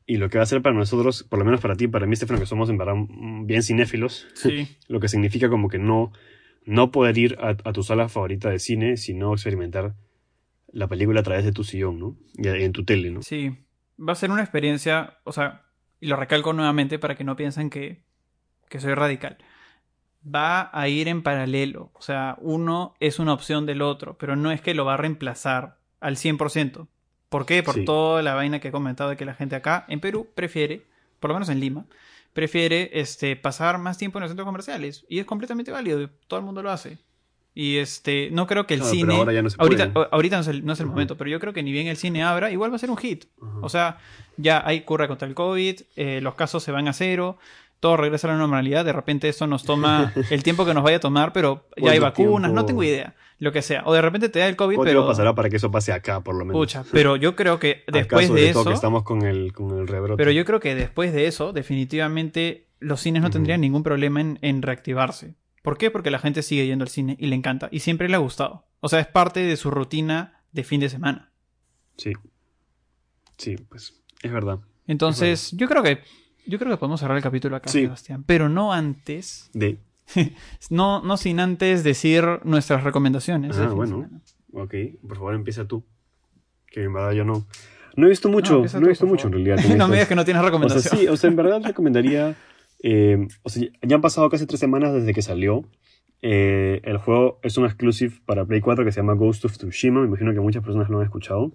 Speaker 1: Y lo que va a ser para nosotros, por lo menos para ti, para mí, Stefano, que somos en verdad bien cinéfilos,
Speaker 2: sí.
Speaker 1: lo que significa como que no, no poder ir a, a, tu sala favorita de cine, sino experimentar la película a través de tu sillón, ¿no? Y en tu tele, ¿no?
Speaker 2: Sí, va a ser una experiencia, o sea, y lo recalco nuevamente para que no piensen que, que soy radical. Va a ir en paralelo, o sea, uno es una opción del otro, pero no es que lo va a reemplazar al 100%. ¿Por qué? Por toda la vaina que he comentado de que la gente acá en Perú prefiere, por lo menos en Lima, prefiere este, pasar más tiempo en los centros comerciales. Y es completamente válido, todo el mundo lo hace. Y este, no creo que el cine. ahorita, ahorita no es el, no es el momento, pero yo creo que ni bien el cine abra, igual va a ser un hit. O sea, ya hay curra contra el COVID, eh, los casos se van a cero, todo regresa a la normalidad. De repente eso nos toma (laughs) el tiempo que nos vaya a tomar, pero ya hay vacunas, no tengo idea. Lo que sea. O de repente te da el COVID, pero.
Speaker 1: pasará para que eso pase acá, por lo menos?
Speaker 2: Pucha, pero yo creo que después de eso.
Speaker 1: estamos con el, con el rebrote.
Speaker 2: Pero yo creo que después de eso, definitivamente los cines no tendrían ningún problema en, en reactivarse. ¿Por qué? Porque la gente sigue yendo al cine y le encanta. Y siempre le ha gustado. O sea, es parte de su rutina de fin de semana.
Speaker 1: Sí. Sí, pues es verdad.
Speaker 2: Entonces, yo creo que yo creo que podemos cerrar el capítulo acá,
Speaker 1: Sí.
Speaker 2: Sebastián, pero no antes,
Speaker 1: De. (laughs)
Speaker 2: no no sin antes decir nuestras recomendaciones.
Speaker 1: Ah, bueno. Ok, por favor empieza tú. Que en verdad yo no. No he visto mucho, no,
Speaker 2: empieza
Speaker 1: he visto mucho en
Speaker 2: favor.
Speaker 1: realidad. con (laughs)
Speaker 2: no me digas que no tienes
Speaker 1: O sea,
Speaker 2: recomendación.
Speaker 1: sí, o sea, en verdad recomendaría. eh, o sea, ya han pasado casi tres semanas desde que salió. Eh, el juego es un exclusive para Play 4 que se llama Ghost of Tsushima. Me imagino que muchas personas lo han escuchado.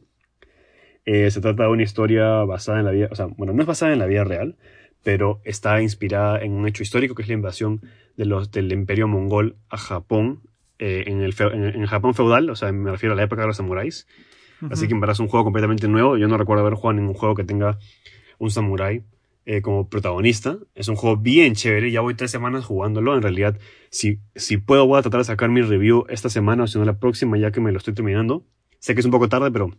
Speaker 1: Eh, se trata de una historia basada en la vida. O sea, bueno, no es basada en la vida real, pero está inspirada en un hecho histórico que es la invasión de los, del Imperio Mongol a Japón. eh, en, el feu- en, en Japón feudal, o sea, me refiero a la época de los samuráis. Así que en verdad es un juego completamente nuevo. Yo no recuerdo haber jugado un juego que tenga un samurái eh, como protagonista. Es un juego bien chévere. Ya voy tres semanas jugándolo. En realidad, si, si puedo, voy a tratar de sacar mi review esta semana o si no la próxima, ya que me lo estoy terminando. Sé que es un poco tarde, pero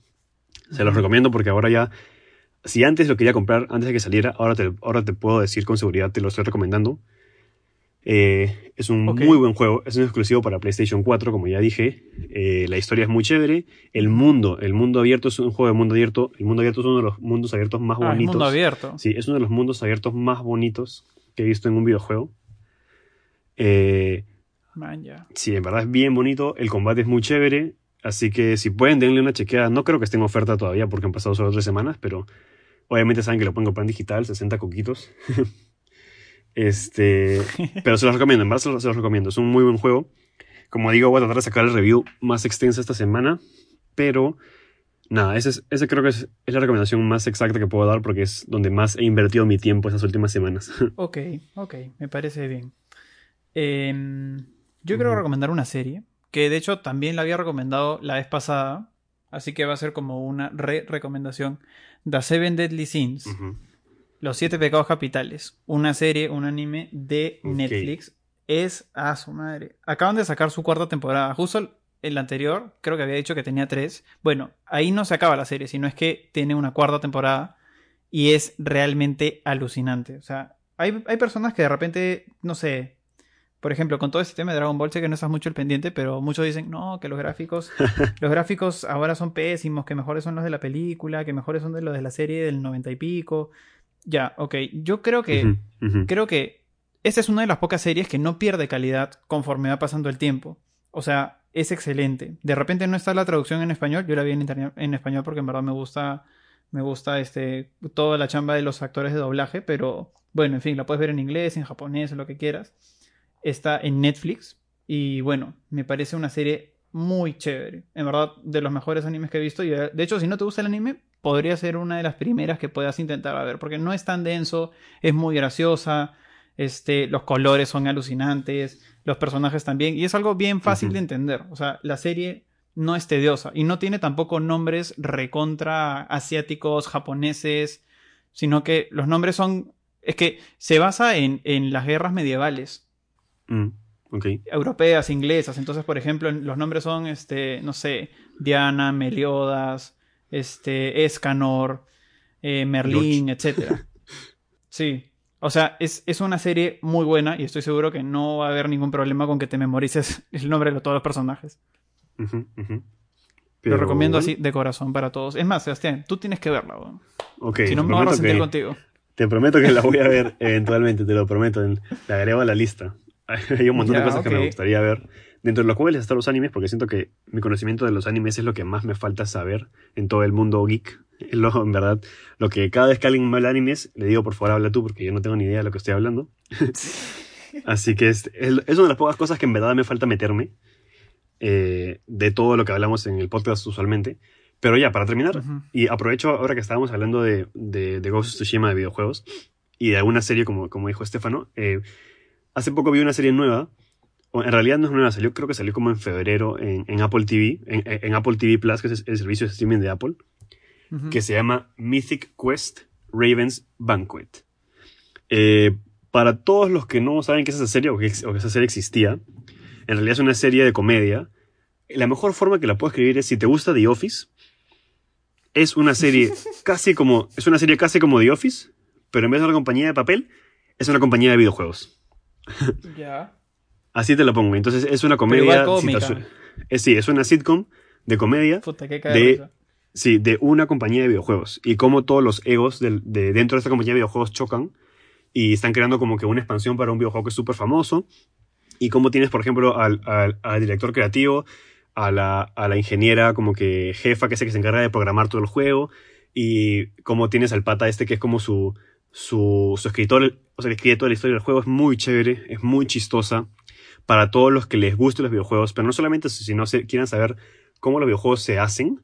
Speaker 1: se los recomiendo porque ahora ya. Si antes lo quería comprar, antes de que saliera, ahora te, ahora te puedo decir con seguridad, te lo estoy recomendando. Eh, es un muy buen juego, es un exclusivo para PlayStation 4, como ya dije. Eh, la historia es muy chévere. El mundo, el mundo abierto es un juego de mundo abierto. El mundo abierto es uno de los mundos abiertos más
Speaker 2: Ah, es
Speaker 1: bonitos.
Speaker 2: mundo abierto.
Speaker 1: Sí, es uno de los mundos abiertos más bonitos que he visto en un videojuego. Eh,
Speaker 2: Man,
Speaker 1: sí, en verdad es bien bonito. El combate es muy chévere. Así que si pueden, denle una chequeada. No creo que esté en oferta todavía porque han pasado solo tres semanas, pero obviamente saben que lo pueden comprar en digital, 60 coquitos. (laughs) este, pero se los recomiendo, en verdad se los, se los recomiendo. Es un muy buen juego. Como digo, voy a tratar de sacar el review más extensa esta semana, pero nada, ese, es- ese creo que es, es la recomendación más exacta que puedo dar porque es donde más he invertido mi tiempo esas últimas semanas. (laughs)
Speaker 2: Ok, ok, me parece bien. Em, yo quiero
Speaker 1: Ujú.
Speaker 2: recomendar una serie, que de hecho también la había recomendado la vez pasada, así que va a ser como una re-recomendación. The Seven Deadly Sins. Los Siete Pecados Capitales, una serie, un anime de. Netflix. Es a su madre. Acaban de sacar su cuarta temporada. Justo el anterior, creo que había dicho que tenía tres. Bueno, ahí no se acaba la serie, sino es que tiene una cuarta temporada y es realmente alucinante. O sea, hay, hay personas que de repente, no sé, por ejemplo, con todo este tema de Dragon Ball, sé que no estás mucho el pendiente, pero muchos dicen, no, que los gráficos, (laughs) los gráficos ahora son pésimos, que mejores son los de la película, que mejores son de los de la serie del noventa y pico. Ya, ok. Yo creo que, creo que esta es una de las pocas series que no pierde calidad conforme va pasando el tiempo. O sea, es excelente. De repente no está la traducción en español. Yo la vi en, internet- en español porque en verdad me gusta, me gusta este, toda la chamba de los actores de doblaje. Pero bueno, en fin, la puedes ver en inglés, en japonés, lo que quieras. Está en Netflix. Y bueno, me parece una serie muy chévere. En verdad, de los mejores animes que he visto. Y de de hecho, si no te gusta el anime, podría ser una de las primeras que puedas intentar ver. Porque no es tan denso, es muy graciosa. Este, los colores son alucinantes, los personajes también, y es algo bien fácil de entender. O sea, la serie no es tediosa y no tiene tampoco nombres recontra asiáticos, japoneses, sino que los nombres son. Es que se basa en, en las guerras medievales,
Speaker 1: Mm, ok.
Speaker 2: europeas, inglesas. Entonces, por ejemplo, los nombres son, este, no sé, Diana, Meliodas, este, Escanor, eh, Merlín, etcétera. (laughs) Sí. O sea, es, es una serie muy buena y estoy seguro que no va a haber ningún problema con que te memorices (laughs) el nombre de todos los personajes.
Speaker 1: Ujú.
Speaker 2: Lo
Speaker 1: Pero,
Speaker 2: recomiendo así de corazón para todos. Es más, Sebastián, tú tienes que verla. weón.
Speaker 1: Ok,
Speaker 2: si no me voy a
Speaker 1: que-
Speaker 2: contigo.
Speaker 1: Te prometo que la voy a ver eventualmente, te lo prometo. La agrego a la lista. (laughs) Hay un montón
Speaker 2: Ya,
Speaker 1: de cosas que me gustaría ver. Dentro de los cuales están los animes, porque siento que mi conocimiento de los animes es lo que más me falta saber en todo el mundo geek. (laughs) Lo, en verdad, lo que cada vez que alguien me habla de animes, le digo, por favor, habla tú, porque yo no tengo ni idea de lo que estoy hablando. (laughs) Así que es, es, es una de las pocas cosas que en verdad me falta meterme eh, de todo lo que hablamos en el podcast usualmente. Pero ya, para terminar,
Speaker 2: Ujú.
Speaker 1: y aprovecho ahora que estábamos hablando de, de, de Ghost of Tsushima de videojuegos y de alguna serie, como, como dijo Estefano. eh, hace poco vi una serie nueva. O en realidad no es nueva, salió, creo que salió como en febrero en, en Apple TV, en, en Apple TV Plus, que es el servicio de streaming de Apple, que se llama Mythic Quest Raven's Banquet. Eh, para todos los que no saben qué es esa serie o que, o que esa serie existía, en realidad es una serie de comedia. La mejor forma que la puedo escribir es si te gusta The Office. Es una serie (laughs) casi como es una serie casi como The Office, pero en vez de una compañía de papel, es una compañía de videojuegos. (laughs)
Speaker 2: Ya.
Speaker 1: Así te lo pongo. Entonces es una comedia. es, sí, es una sitcom de comedia
Speaker 2: Puta, qué
Speaker 1: De-. Sí, de una compañía de videojuegos. Y cómo todos los egos de, dentro de esta compañía de videojuegos chocan. Y están creando como que una expansión para un videojuego que es súper famoso. Y cómo tienes, por ejemplo, al, al- al director creativo, a la, a la ingeniera como que jefa, que es el que se encarga de programar todo el juego. Y cómo tienes al pata este que es como su, su, su escritor, o sea, que escribe toda la historia del juego. Es muy chévere, es muy chistosa. Para todos los que les gusten los videojuegos, pero no solamente eso, sino se quieran saber cómo los videojuegos se hacen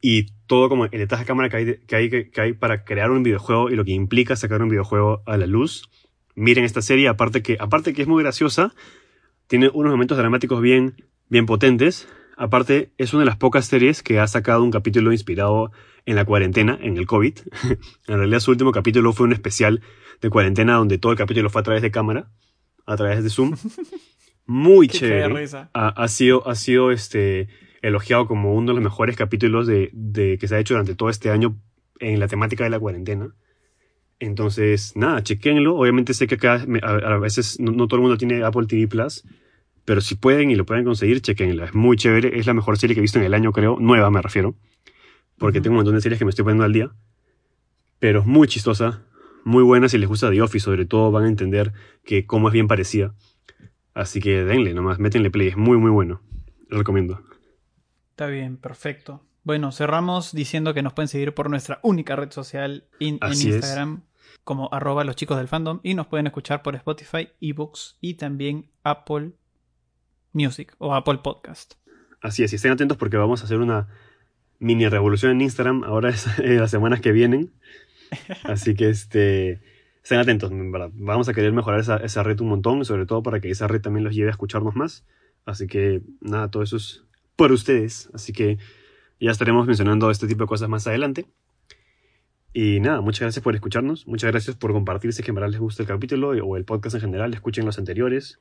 Speaker 1: y todo como el detrás de cámara que hay, que, hay, que hay para crear un videojuego y lo que implica sacar un videojuego a la luz. Miren esta serie, aparte que, aparte que es muy graciosa, tiene unos momentos dramáticos bien, bien potentes. Aparte, es una de las pocas series que ha sacado un capítulo inspirado en la cuarentena, en el COVID. (laughs) en realidad, su último capítulo fue un especial de cuarentena donde todo el capítulo fue a través de cámara, a través de Zoom. (laughs) Muy chévere ha, ha sido, ha sido este, elogiado como uno de los mejores capítulos de, de- que se ha hecho durante todo este año en la temática de la cuarentena. Entonces, nada, chequenlo. Obviamente sé que acá me- a, a veces no, no todo el mundo tiene Apple TV Plus, pero si pueden y lo pueden conseguir, chequenla. Es muy chévere. Es la mejor serie que he visto en el año, creo. Nueva, me refiero. Porque tengo un montón de series que me estoy poniendo al día. Pero es muy chistosa, muy buena. Si les gusta The Office, sobre todo, van a entender que cómo es bien parecida. Así que denle nomás, métenle play. Es muy, muy bueno. Lo recomiendo.
Speaker 2: Está bien, perfecto. Bueno, cerramos diciendo que nos pueden seguir por nuestra única red social in- en
Speaker 1: es.
Speaker 2: Instagram como arroba los chicos del fandom y nos pueden escuchar por Spotify, ebooks y también Apple Music o Apple Podcast.
Speaker 1: Así es, y estén atentos porque vamos a hacer una mini revolución en Instagram ahora (laughs) es, en las semanas que vienen. (laughs) Así que este, estén atentos, verdad. Vamos a querer mejorar esa, esa red un montón, sobre todo para que esa red también los lleve a escucharnos más. Así que nada, todo eso es por ustedes. Así que ya estaremos mencionando este tipo de cosas más adelante. Y nada, muchas gracias por escucharnos. Muchas gracias por compartir si en verdad les gusta el capítulo o el podcast en general. Escuchen los anteriores.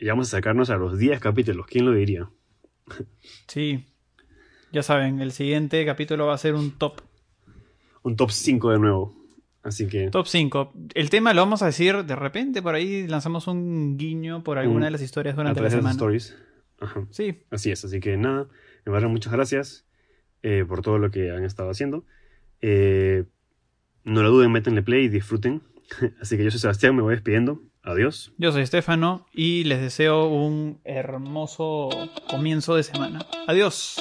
Speaker 1: Y vamos a sacarnos a los 10 capítulos. ¿Quién lo diría?
Speaker 2: Sí, ya saben, el siguiente capítulo va a ser un top.
Speaker 1: un top 5 de nuevo. Así que
Speaker 2: Top 5. El tema lo vamos a decir de repente, por ahí lanzamos un guiño por alguna de las historias
Speaker 1: a
Speaker 2: durante la
Speaker 1: través de las
Speaker 2: semana.
Speaker 1: stories. Ajá.
Speaker 2: Sí,
Speaker 1: Así es, así que nada, me verdad muchas gracias eh, por todo lo que han estado haciendo. Eh, no lo duden, métanle play y disfruten. (laughs) Así que yo soy Sebastián, me voy despidiendo. Adiós.
Speaker 2: yo soy Estefano y les deseo un hermoso comienzo de semana. Adiós.